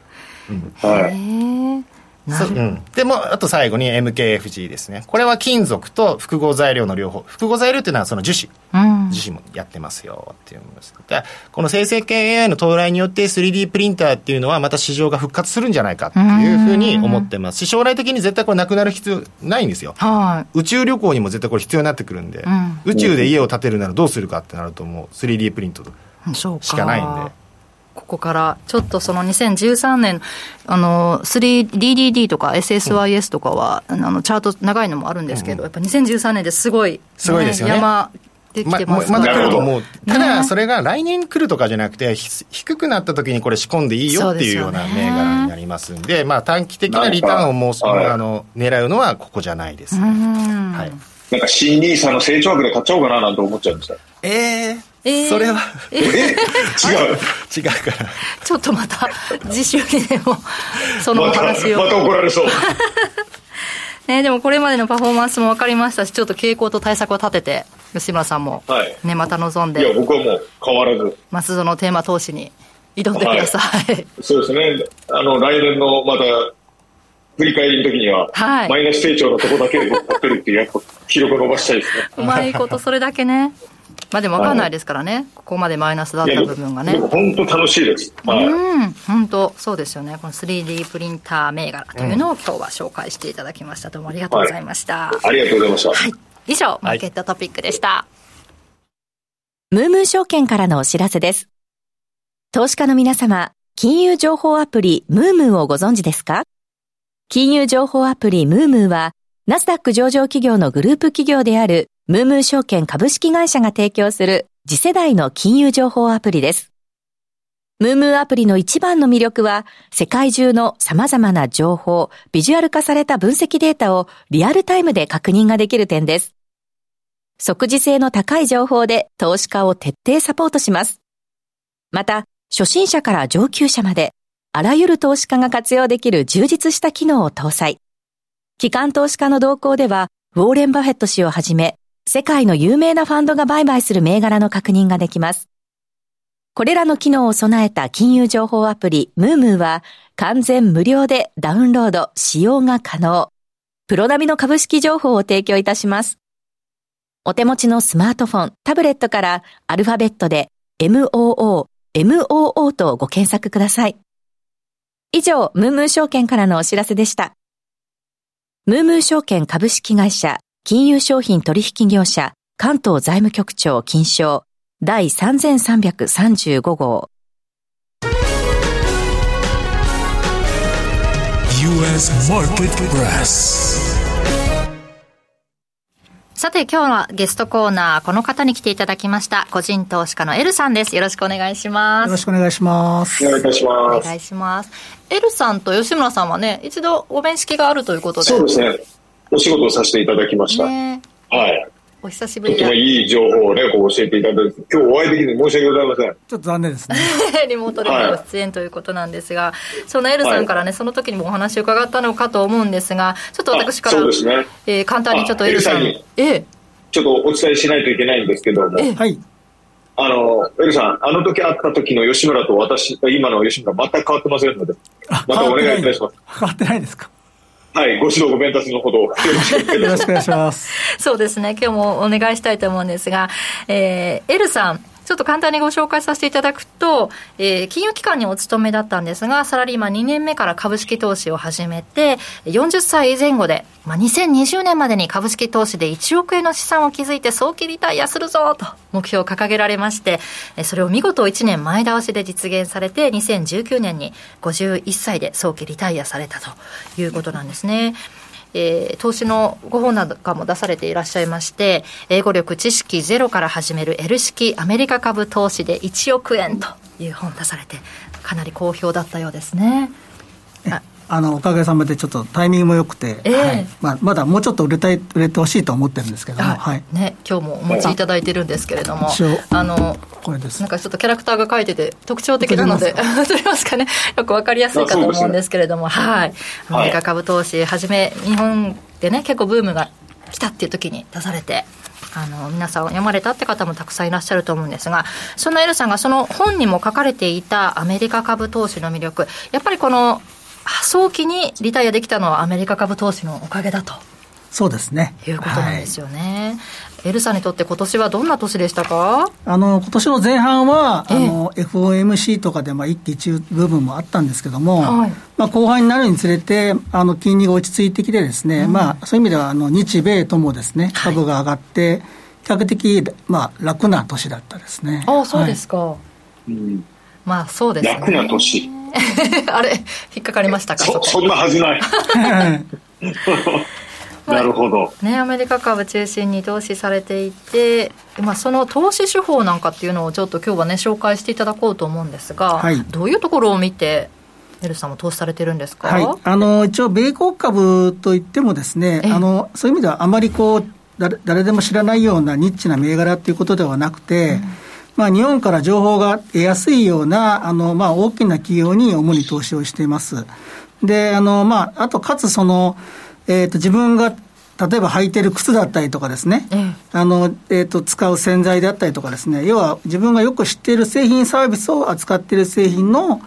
う。ん、はいう。ん、でもあと最後に MKFG ですね。これは金属と複合材料の両方。複合材料っていうのはその樹脂、うん、樹脂もやってますよっていうのです。でこの生成系 AI の到来によって 3D プリンターっていうのはまた市場が復活するんじゃないかっていうふうに思ってますし将来的に絶対これなくなる必要ないんですよ、はい、宇宙旅行にも絶対これ必要になってくるんで、うん、宇宙で家を建てるならどうするかってなるともう 3D プリントしかないんで。ここからちょっとその2013年あの 3DDD とか SSYS とかは、うん、あのチャート長いのもあるんですけど、うん、やっぱ2013年ですごい、ね、すごいですよね。山できてますままだ来ると思う、ただそれが来年来るとかじゃなくて低くなった時にこれ仕込んでいいよっていうような銘柄になりますんでまあ短期的なリターンをもうあの狙うのはここじゃないですね、はい、なんか新ニーサの成長額で買っちゃおうかななんて思っちゃいました。ええーえー、それは、えー、違う。違うから。ちょっとまた次週にでもそのお話を。また怒られそう。ね、でもこれまでのパフォーマンスも分かりましたしちょっと傾向と対策を立てて吉村さんも、はい、ね、また望んで。いや僕はもう変わらず。松戸のテーマ投資に挑んでください、はい、そうですね。あの来年のまた振り返りの時には、はい、マイナス成長のとこだけで僕買ってるっていうやっぱ記録を伸ばしたいですね。うまいことそれだけねまあでも分かんないですからね、はい、ここまでマイナスだった部分がね。本当楽しいです。はい、うん、本当そうですよね。この 3D プリンター銘柄というのを今日は紹介していただきました。どうもありがとうございました。はい、ありがとうございました。はい、以上、マーケットトピックでした。ムームー証券からのお知らせです。投資家の皆様、金融情報アプリムームーをご存知ですか？金融情報アプリムームーは、ナスダック上場企業のグループ企業であるムームー証券株式会社が提供する次世代の金融情報アプリです。ムームーアプリの一番の魅力は、世界中の様々な情報、ビジュアル化された分析データをリアルタイムで確認ができる点です。即時性の高い情報で投資家を徹底サポートします。また、初心者から上級者まで、あらゆる投資家が活用できる充実した機能を搭載。機関投資家の動向では、ウォーレン・バフェット氏をはじめ、世界の有名なファンドが売買する銘柄の確認ができます。これらの機能を備えた金融情報アプリムームーは完全無料でダウンロード、使用が可能。プロ並みの株式情報を提供いたします。お手持ちのスマートフォン、タブレットからアルファベットで MOO、MOO とご検索ください。以上、ムームー証券からのお知らせでした。ムームー証券株式会社金融商品取引業者関東財務局長金賞第3335号 US Market Press さて今日のゲストコーナー、この方に来ていただきました。個人投資家のエルさんです。よろしくお願いします。よろしくお願いします。お願いします。お願いします。エルさんと吉村さんはね、一度ご面識があるということで。そうですね。お仕事をさせていただきました。ね、はい。お久しぶりとてもいい情報をね、こう教えていただいて、今日お会いできて申し訳ございません。ちょっと残念ですね。リモートでの出演ということなんですが、はい、そのエルさんからね、その時にもお話を伺ったのかと思うんですが、ちょっと私から、そうですね。えー、簡単にちょっとエルさんに、ええ。ちょっとお伝えしないといけないんですけども、はい。あの、エルさん、あの時会った時の吉村と私、今の吉村、全く変わってませんので、またお願いいたします。変わってないですか？はい、ご指導ご鞭達のほど。よろしくお願いします。そうですね、今日もお願いしたいと思うんですが、えー、L さん、ちょっと簡単にご紹介させていただくと、えー、金融機関にお勤めだったんですが、サラリーマン2年目から株式投資を始めて、40歳前後で、まあ、2020年までに株式投資で1億円の資産を築いて早期リタイアするぞと目標を掲げられまして、それを見事1年前倒しで実現されて、2019年に51歳で早期リタイアされたということなんですね。えー、投資のご本なんかも出されていらっしゃいまして、英語力知識ゼロから始める L 式アメリカ株投資で1億円という本出されて、かなり好評だったようですね。あのおかげさまでちょっとタイミングも良くて、えー、はい、まあ、まだもうちょっと売れたい売れてほしいと思ってるんですけども、はい。ね、今日もお持ちいただいてるんですけれどもあのこれです。なんかちょっとキャラクターが書いてて特徴的なので取りますか？ね。よく分かりやすいかと思うんですけれども、はい。アメリカ株投資はじめ日本でね結構ブームが来たっていう時に出されてあの皆さん読まれたって方もたくさんいらっしゃると思うんですがそんなエルさんがその本にも書かれていたアメリカ株投資の魅力やっぱりこの早期にリタイアできたのはアメリカ株投資のおかげだとそうですね。いうことなんですよね。はい、エルさんにとって今年はどんな年でしたか？あの、今年の前半は、あの、FOMC とかで、まあ、一喜一憂部分もあったんですけども、はい、まあ、後半になるにつれて、あの、金利が落ち着いてきてですね、うん、まあ、そういう意味では、あの、日米ともですね、株が上がって、比較的、まあ、楽な年だったですね。ああ、そうですか。はい、うん、まあ、そうですね。楽な年。あれ、引っかかりましたか？そそんなはずな い。なるほど、ね、アメリカ株中心に投資されていて、まあ、その投資手法なんかっていうのをちょっと今日はね紹介していただこうと思うんですが、はい、どういうところを見てエルさんも投資されてるんですか、はい、あの一応米国株といってもですねあのそういう意味ではあまりこう誰誰でも知らないようなニッチな銘柄っていうことではなくて、うんまあ、日本から情報が得やすいような、あの、まあ、大きな企業に主に投資をしています。で、あの、まあ、あと、かつその、えっ、ー、と、自分が、例えば履いてる靴だったりとかですね、あの、えっ、ー、と、使う洗剤であったりとかですね、要は自分がよく知っている製品サービスを扱っている製品の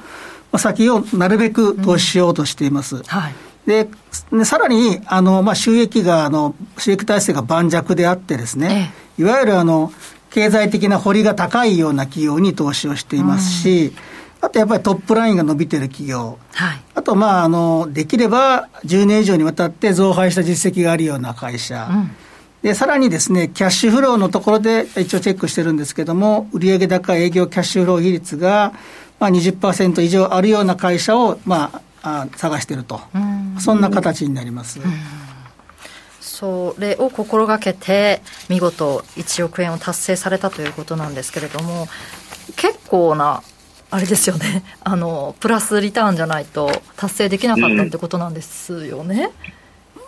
先をなるべく投資しようとしています。うん、はい。で、でさらに、あの、まあ、収益が、あの、収益体制が盤石であってですね、いわゆるあの、経済的な掘りが高いような企業に投資をしていますし、あとやっぱりトップラインが伸びてる企業、はい、あと、まあ、あのできれば10年以上にわたって増配した実績があるような会社、うん、でさらにですね、キャッシュフローのところで一応チェックしてるんですけども、売上高営業キャッシュフロー比率が、まあ20%以上あるような会社を、まあ、あ探してると、そんな形になります。それを心がけて見事1億円を達成されたということなんですけれども結構なあれですよね。あのプラスリターンじゃないと達成できなかったってことなんですよね。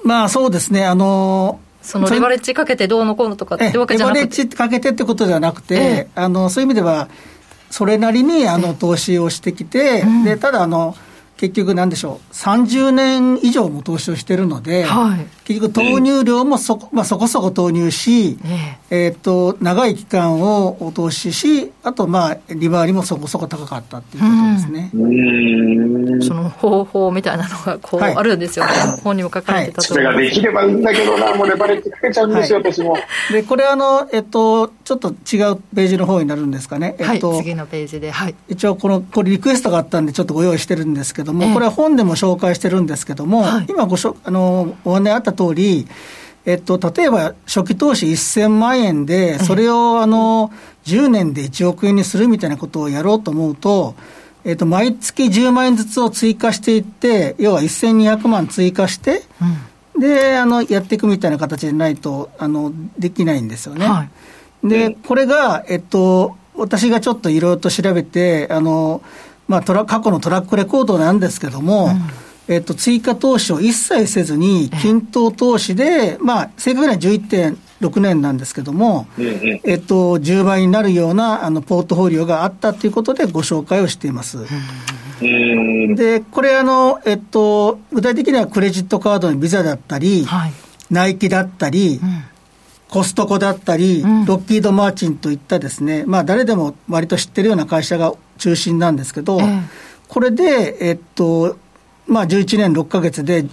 うん、まあそうですね。あのそのレバレッジかけてどうのこうのとかってわけじゃなくて。レバレッジかけてってことじゃなくて、あのそういう意味ではそれなりにあの投資をしてきて、でただあの結局なんでしょう、30年以上も投資をしてるので、はい、結局投入量もそこ,、まあ、そこそこ投入し、えー、っと、長い期間を投資し、あと、まあ、利回りもそこそこ高かったっていうことですね。その方法みたいなのがこう、あるんですよね。本にも書かれてたと、はい、それができればいいんだけどな、もうレバレッジかけちゃうんですよ、私も。で、これあの、えっと、ちょっと違うページの方になるんですかね。えっと、次のページで。はい。一応、この、これリクエストがあったんで、ちょっとご用意してるんですけど、ども、これは本でも紹介してるんですけども、はい、今ごしょあのお話あった通り、えっと、例えば初期投資1000万円で、それをあの10年で1億円にするみたいなことをやろうと思うと、えっと、毎月10万円ずつを追加していって、要は1200万追加して、うん、であのやっていくみたいな形でないとあのできないんですよね。はい、で、これが、えっと、私がちょっといろいろと調べて、あのまあ、トラ過去のトラックレコードなんですけども、うん、えっと、追加投資を一切せずに、均等投資で、まあ、正確には11.6年なんですけども、えっと、10倍になるようなあのポートフォリオがあったということでご紹介をしています。で、これあの、えっと、具体的にはクレジットカードのビザだったり、はい、ナイキだったり、うんコストコだったり、ロッキード・マーチンといったですね、まあ誰でも割と知ってるような会社が中心なんですけど、これで、えっと、まあ11年6か月で、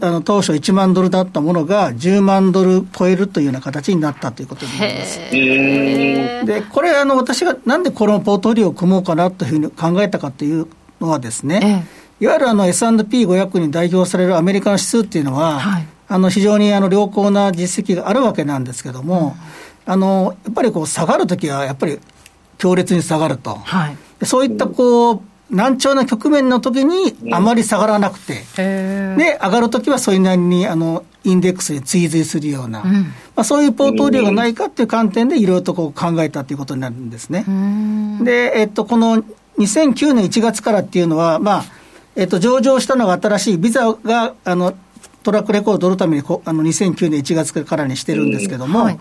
あの当初1万ドルだったものが10万ドル超えるというような形になったということになります。で、これあの私がなんでこのポートフォリオを組もうかなというふうに考えたかというのはですね、いわゆるあの S&P500 に代表されるアメリカの指数っていうのは、はいあの非常にあの良好な実績があるわけなんですけども、あのやっぱりこう下がるときは、やっぱり強烈に下がると、はい、そういったこう難聴な局面の時にあまり下がらなくて、で上がるときはそれなりにあのインデックスに追随するような、うん、まあ、そういうポートフォリオがないかっていう観点でいろいろとこう考えたということになるんですね。で、えっと、この2009年1月からっていうのは、まあえっと、上場したのが新しいビザが、あの、トラックレコードを取るためにこあの2009年1月からにしてるんですけども、はい、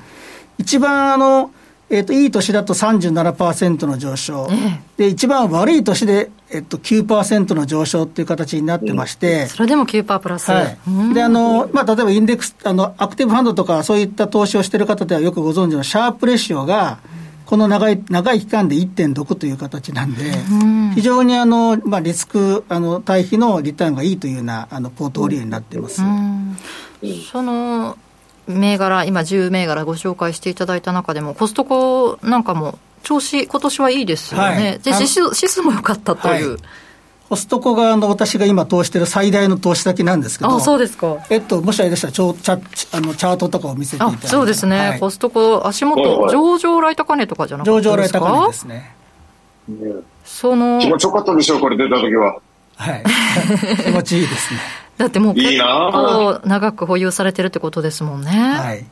一番あの、えっ、ー、と、いい年だと37%の上昇、で、一番悪い年で、えっ、と、9%の上昇っていう形になってまして、うん、それでも9%プラス。はい。で、あの、まあ、例えばインデックス、あの、アクティブファンドとか、そういった投資をしてる方ではよくご存知のシャープレシオが、この長い長い期間で1.6という形なんで、非常にあの、まあ、リスクあの対比のリターンがいいというようなあのポートフォリオになっています。その銘柄、今10銘柄ご紹介していただいた中でも、コストコなんかも調子、今年はいいですよね。はい、で指数、指数も良かったという。はいコストコがあの私が今投している最大の投資先なんですけど、あそうですか。えっと、もしあれでしたらチャあのチャートとかを見せていただいて。そうですね、はい、コストコ、足元、上場来高値とかじゃなくて上場来高値ですね。その。気持ちよかったでしょう、これ出た時は。はい。気持ちいいですね。だってもう結構長く保有されてるってことですもんね。はい。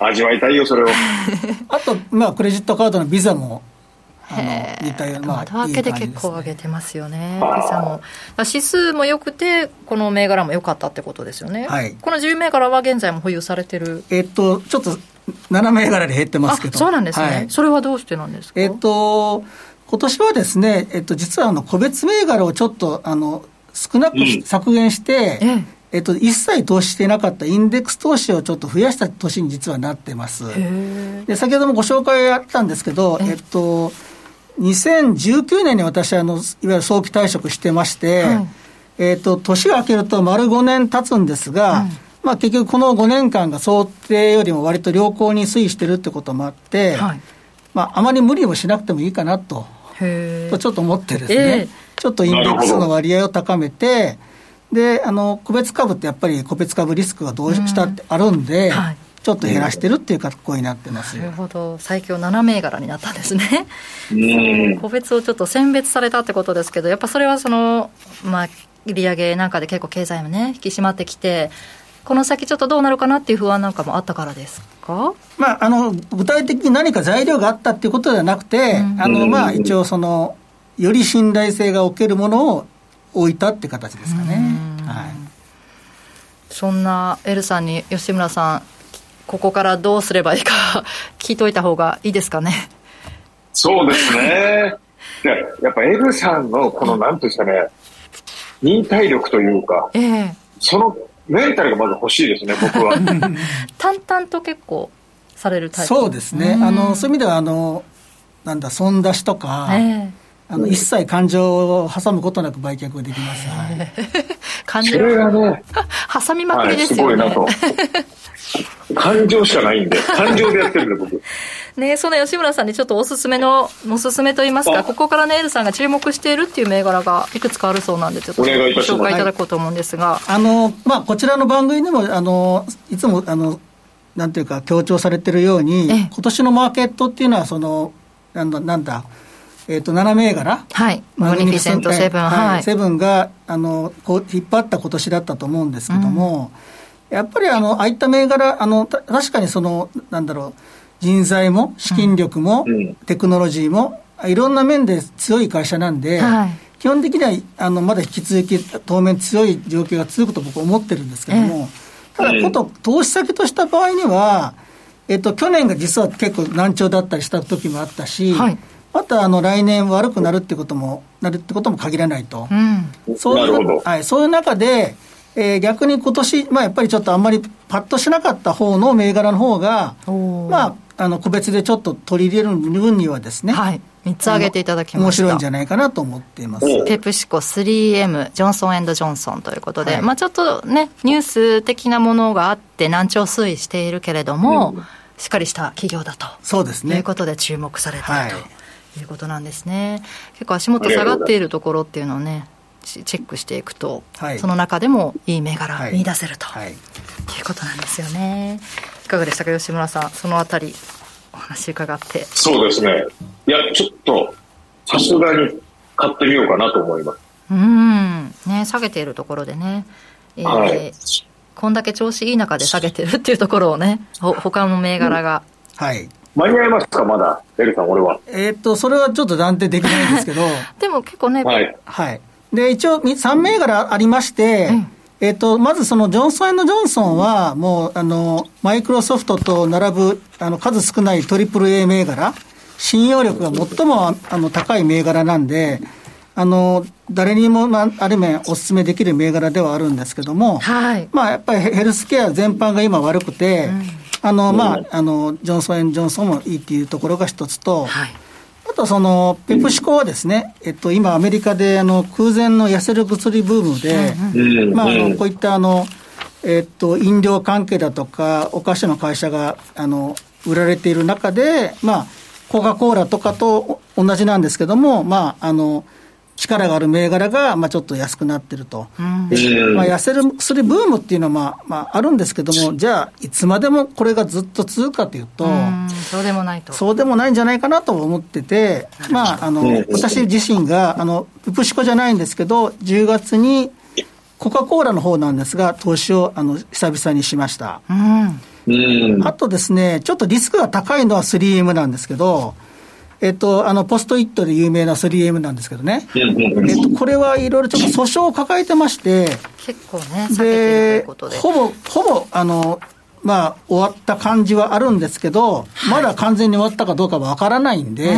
味わいたいよ、それを。あと、まあ、クレジットカードのビザも、あの似たような、まあ、窓開けで結構上げてますよね、ビザも。指数も良くて、この銘柄も良かったってことですよね。はい。この10銘柄は現在も保有されてるえっと、ちょっと、7銘柄で減ってますけど。そうなんですね、はい。それはどうしてなんですか？えっと、今年はですね、えっと、実はあの個別銘柄をちょっとあの少なく削減して、うんえっと、一切投資していなかったインデックス投資をちょっと増やした年に実はなってます。で先ほどもご紹介あったんですけど、えっと、2019年に私あの、いわゆる早期退職してまして、はい、えっと、年が明けると丸5年経つんですが、うん、まあ、結局この5年間が想定よりも割と良好に推移してるってこともあって、はい、まあ、あまり無理をしなくてもいいかなと、とちょっと思ってですね。えーちょっとインデックスの割合を高めて、で、あの、個別株ってやっぱり個別株リスクがどうしたってあるんで、はい、ちょっと減らしてるっていう格好になってますなるほど。最強7銘柄になったんですね。個別をちょっと選別されたってことですけど、やっぱそれはその、まあ、利上げなんかで結構経済もね、引き締まってきて、この先ちょっとどうなるかなっていう不安なんかもあったからですか、まあ、あの具体的に何か材料があったっていうことではなくて、うん、あのまあ、一応その、より信頼性が置けるものを置いたって形ですかね。はい、そんなエルさんに吉村さん、ここからどうすればいいか 聞いといた方がいいですかね。そうですね。やっぱエルさんのこのなんとしたね、忍耐力というか、えー、そのメンタルがまず欲しいですね、僕は。淡々と結構されるタイプそうですね。あの、そういう意味では、あの、なんだ、損出しとか、えーあの、一切感情を挟むことなく売却できます。はい、感情ね、挟みまくりですよね。はい、すごいなと。感情しかないんで、感情でやってるんで、僕。ねその吉村さんにちょっとおすすめの、おすすめといいますか、ここからね、エルさんが注目しているっていう銘柄がいくつかあるそうなんで、ちょっとご紹介いただこうと思うんですが。あの、まあ、こちらの番組でも、あの、いつも、あの、なんていうか、強調されてるように、今年のマーケットっていうのは、その、なんだ、なんだ、えー、と7銘柄、はい、マグニフィセントセブン、はい、セブンがあのこう引っ張った今年だったと思うんですけども、うん、やっぱりあのああいった銘柄あの、確かにその、なんだろう、人材も資金力も、うん、テクノロジーも、いろんな面で強い会社なんで、はい、基本的にはあのまだ引き続き当面強い状況が続くと僕は思ってるんですけども、えただ、こと投資先とした場合には、えっと、去年が実は結構難聴だったりした時もあったし、はい。またあの来年悪くなるってことも、なるってことも限らないと。うん、そういう、はい、そういう中で、えー、逆に今年、まあやっぱりちょっとあんまりパッとしなかった方の銘柄の方が、まあ、あの個別でちょっと取り入れる分にはですね、はい、3つ挙げていただきました。面白いんじゃないかなと思っています。ペプシコ 3M ジョンソンジョンソンということで、はい、まあ、ちょっとねニュース的なものがあって難聴推移しているけれども、うん、しっかりした企業だと。そうですね。いうことで注目されていると。はい。いうことなんですね。結構足元下がっているところっていうのをね、チェックしていくと、はい、その中でもいい銘柄見出せると、はい、いうことなんですよね。いかがでしたか、吉村さん、そのあたり、お話伺って。そうですね。いや、ちょっと、さすがに買ってみようかなと思います。うん、ね、下げているところでね。えー、はい、こんだけ調子いい中で下げてるっていうところをね、ほ他の銘柄が、うん、はい、間に合いますか、まだ、エルさん、俺は。えっと、それはちょっと断定できないんですけど、でも結構ね、はい、はい、で、一応3銘柄ありまして、うんえっと、まずそのジョンソン・ジョンソンは、もう、あの、マイクロソフトと並ぶ、あの、数少ないトリプル A 銘柄、信用力が最も、あの、高い銘柄なんで、あの、誰にも、まあ、ある面お勧めできる銘柄ではあるんですけども、はい。まあ、やっぱりヘルスケア全般が今悪くて、うん、あの、まあ、あの、ジョンソン・ジョンソンもいいっていうところが一つと、はい。あとその、ペプシコはですね、えっと、今アメリカであの空前の痩せる薬ブームで、まあ、あの、こういったあの、えっと、飲料関係だとか、お菓子の会社が、あの、売られている中で、まあ、コカ・コーラとかと同じなんですけども、まあ、あの、力がある銘柄が、まあ、ちょっと安くなってると、うん、まあ、痩せる薬ブームっていうのは、まあまあ、あるんですけども、じゃあ、いつまでもこれがずっと続くかというと、うそうでもないと。そうでもないんじゃないかなと思ってて、まあ、あの私自身が、あのウプシコじゃないんですけど、10月にコカ・コーラの方なんですが、投資をあの久々にしました。うん、あとですね、ちょっとリスクが高いのは 3M なんですけど、えっと、あの、ポストイットで有名な 3M なんですけどね。えっと、これはいろいろちょっと訴訟を抱えてまして、結構ね、で、ほぼ、ほぼ、あの、まあ、終わった感じはあるんですけど、まだ完全に終わったかどうかわからないんで、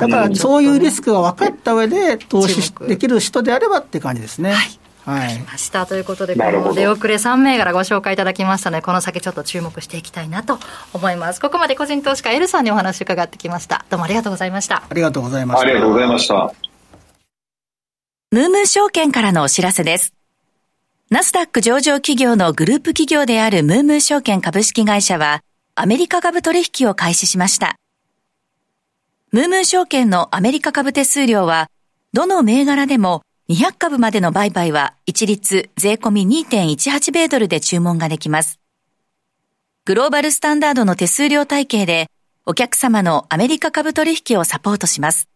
だからそういうリスクが分かった上で投資できる人であればって感じですね。はいはい、ましたということで、この出遅れ3銘柄ご紹介いただきましたので、この先ちょっと注目していきたいなと思います。ここまで個人投資家 L さんにお話伺ってきました。どうもありがとうございました。ありがとうございました。ありがとうございました。ムームー証券からのお知らせです。ナスダック上場企業のグループ企業であるムームー証券株式会社は、アメリカ株取引を開始しました。ムームー証券のアメリカ株手数料は、どの銘柄でも200株までの売買は一律税込み2.18米ドルで注文ができます。グローバルスタンダードの手数料体系でお客様のアメリカ株取引をサポートします。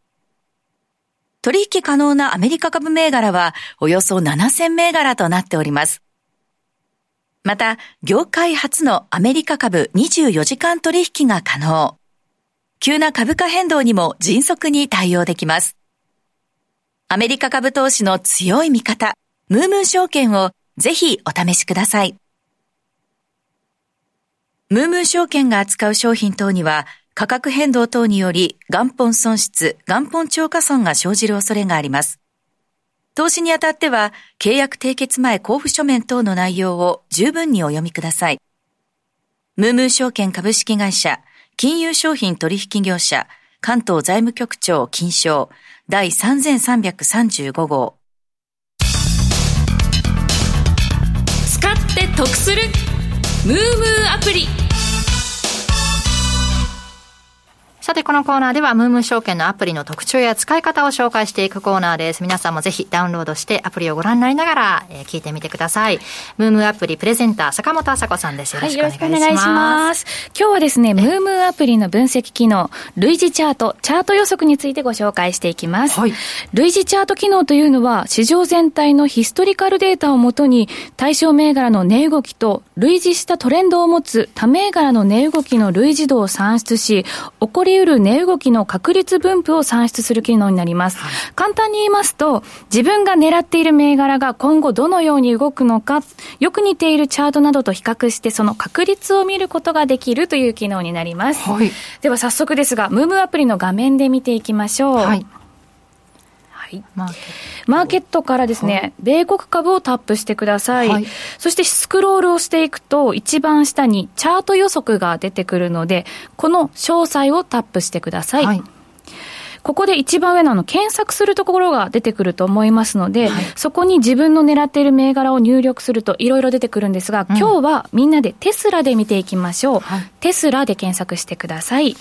取引可能なアメリカ株銘柄はおよそ7000銘柄となっております。また、業界初のアメリカ株24時間取引が可能。急な株価変動にも迅速に対応できます。アメリカ株投資の強い味方、ムームー証券をぜひお試しください。ムームー証券が扱う商品等には価格変動等により元本損失、元本超過損が生じる恐れがあります。投資にあたっては契約締結前交付書面等の内容を十分にお読みください。ムームー証券株式会社、金融商品取引業者、関東財務局長金賞第3335号。使って得するムームーアプリ。さて、このコーナーでは、ムームー証券のアプリの特徴や使い方を紹介していくコーナーです。皆さんもぜひダウンロードしてアプリをご覧になりながら、えー、聞いてみてください。ムームーアプリプレゼンター、坂本麻子さんです。よろしくお願いします。はい、よろしくお願いします。今日はですね、ムームーアプリの分析機能、類似チャート、チャート予測についてご紹介していきます。はい、類似チャート機能というのは、市場全体のヒストリカルデータをもとに、対象銘柄の値動きと類似したトレンドを持つ他銘柄の値動きの類似度を算出し、起こり得る値動きの確率分布を算出する機能になります。はい、簡単に言いますと、自分が狙っている銘柄が今後どのように動くのか、よく似ているチャートなどと比較して、その確率を見ることができるという機能になります。はい、では早速ですが、ムームアプリの画面で見ていきましょう。はいはい、マーケット。からですね、はい、米国株をタップしてください、はい、そしてスクロールをしていくと、一番下にチャート予測が出てくるので、この詳細をタップしてください。はい。ここで一番上のの検索するところが出てくると思いますので、はい、そこに自分の狙っている銘柄を入力するといろいろ出てくるんですが、うん、今日はみんなでテスラで見ていきましょう。はい、テスラで検索してください。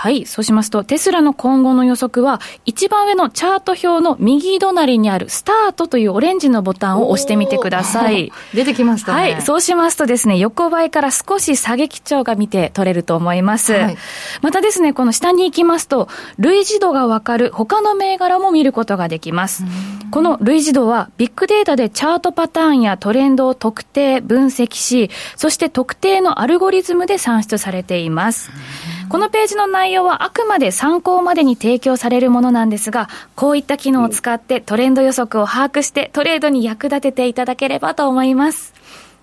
はい。そうしますと、テスラの今後の予測は、一番上のチャート表の右隣にあるスタートというオレンジのボタンを押してみてください。出てきましたね。はい。そうしますとですね、横ばいから少し下げ基調が見て取れると思います。はい、またですね、この下に行きますと、類似度がわかる他の銘柄も見ることができます。この類似度は、ビッグデータでチャートパターンやトレンドを特定、分析し、そして特定のアルゴリズムで算出されています。このページの内容はあくまで参考までに提供されるものなんですが、こういった機能を使ってトレンド予測を把握してトレードに役立てていただければと思います。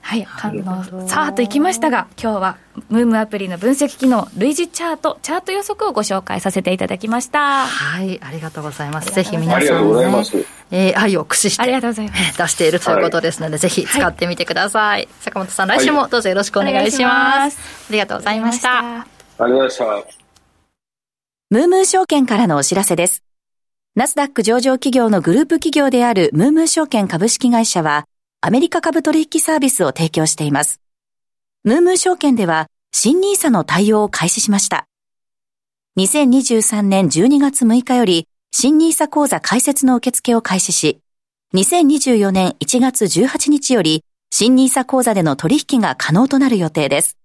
はい、あのさーっといきましたが、今日はムームアプリの分析機能、類似チャート、チャート予測をご紹介させていただきました。はい、ありがとうございます。ぜひ皆さん、ね、えー、愛を駆使して、ありがとうございます。出しているということですので、はい、ぜひ使ってみてください。はい、坂本さん、来週もどうぞよろしくお願いします。ありがとうございました。ありがとうございました。ムームー証券からのお知らせです。ナスダック上場企業のグループ企業であるムームー証券株式会社は、アメリカ株取引サービスを提供しています。ムームー証券では、新 nisa の対応を開始しました。2023年12月6日より、新 nisa 講座開設の受付を開始し、2024年1月18日より、新 nisa 講座での取引が可能となる予定です。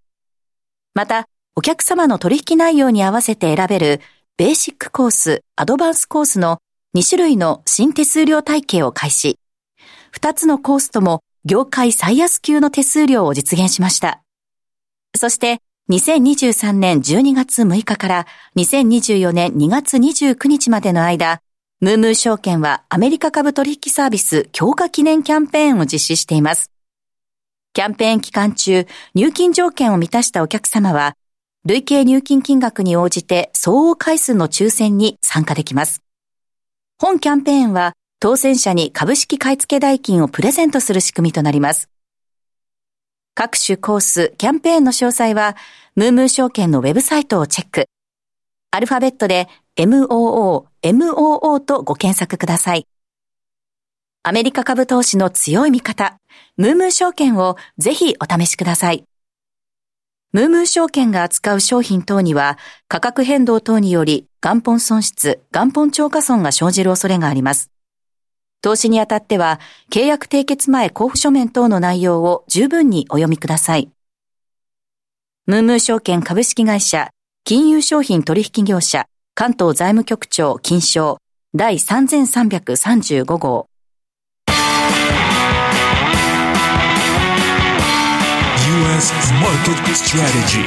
また、お客様の取引内容に合わせて選べる、ベーシックコース、アドバンスコースの2種類の新手数料体系を開始。2つのコースとも業界最安級の手数料を実現しました。そして、2023年12月6日から2024年2月29日までの間、ムームー証券はアメリカ株取引サービス強化記念キャンペーンを実施しています。キャンペーン期間中、入金条件を満たしたお客様は、累計入金金額に応じて相応回数の抽選に参加できます。本キャンペーンは当選者に株式買付代金をプレゼントする仕組みとなります。各種コース、キャンペーンの詳細は、ムームー証券のウェブサイトをチェック。アルファベットで MOO、MOO とご検索ください。アメリカ株投資の強い味方、ムームー証券をぜひお試しください。ムームー証券が扱う商品等には価格変動等により元本損失、元本超過損が生じる恐れがあります。投資にあたっては、契約締結前交付書面等の内容を十分にお読みください。ムームー証券株式会社、金融商品取引業者、関東財務局長金賞第3335号。US Market Strategy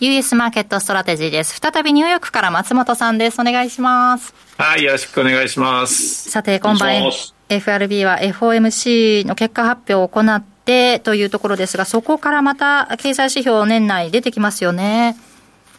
US マーケットストラテジーです。再びニューヨークから松本さんです。お願いします。はい、よろしくお願いします。さて、今晩 FRB は FOMC の結果発表を行ってというところですが、そこからまた経済指標年内出てきますよね。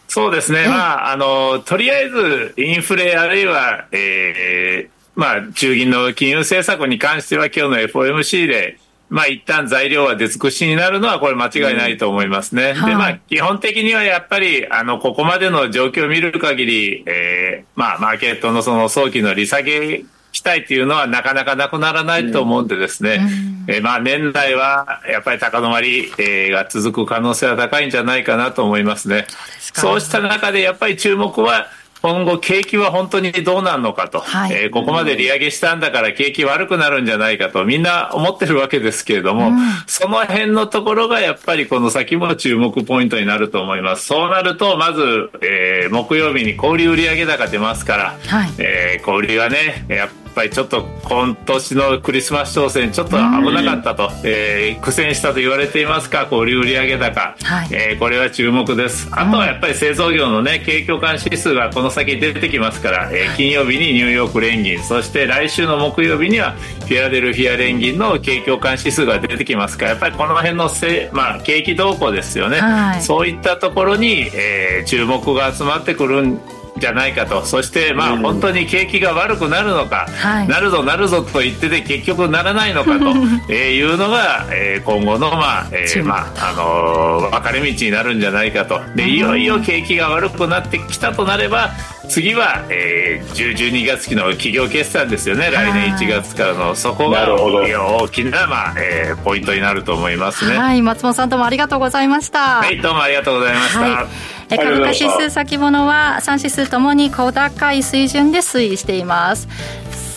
そうですね。まあ、あの、とりあえずインフレあるいは、えー、まあ、中銀の金融政策に関しては今日の FOMC でまあ一旦材料は出尽くしになるのはこれ間違いないと思いますね。うん、で、まあ基本的にはやっぱり、あの、ここまでの状況を見る限り、えー、まあマーケットのその早期の利下げ期待というのはなかなかなくならないと思うんでですね、うん、えー、まあ年内はやっぱり高止まり、えー、が続く可能性は高いんじゃないかなと思いますね。そうした中でやっぱり注目は、今後、景気は本当にどうなるのかと、はい、えー、ここまで利上げしたんだから景気悪くなるんじゃないかとみんな思ってるわけですけれども、うん、その辺のところがやっぱりこの先も注目ポイントになると思います。そうなると、まず、えー、木曜日に小売売上高出ますから、はい、えー、小売はね、やっぱりちょっと今年のクリスマス商戦ちょっと危なかったと、えー、苦戦したと言われていますか？小売売上高、はい、えー、これは注目です。あとはやっぱり製造業のね景況感指数がこの先出てきますから、えー、金曜日にニューヨーク連銀。そして来週の木曜日にはフィアデルフィア連銀の景況感指数が出てきますからやっぱりこの辺のせ、まあ、景気動向ですよね、はい、そういったところに、えー、注目が集まってくるんじゃないかと。そしてまあ本当に景気が悪くなるのか、はい、なるぞなるぞと言ってて結局ならないのかと いうのが、えー、今後のまあ、えー、まああのー、分かれ道になるんじゃないかと。でいよいよ景気が悪くなってきたとなれば次は、えー、10、12月期の企業決算ですよね、来年1月からの、そこが大きな、まあえー、ポイントになると思いますね。はい、松本さんどうもありがとうございました。はい、どうもありがとうございました。はい株価指数先物は3指数ともに小高い水準で推移しています。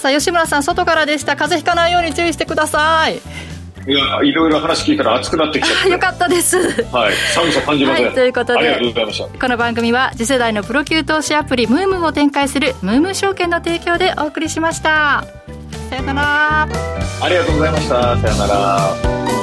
さあ吉村さん外からでした。風邪ひかないように注意してください。いやいろいろ話聞いたら熱くなってきちゃって。よかったです。はい。寒さ感じます、はい、ということでこの番組は次世代のプロ級投資アプリムームを展開するムーム証券の提供でお送りしました。さよなら。ありがとうございました。さよなら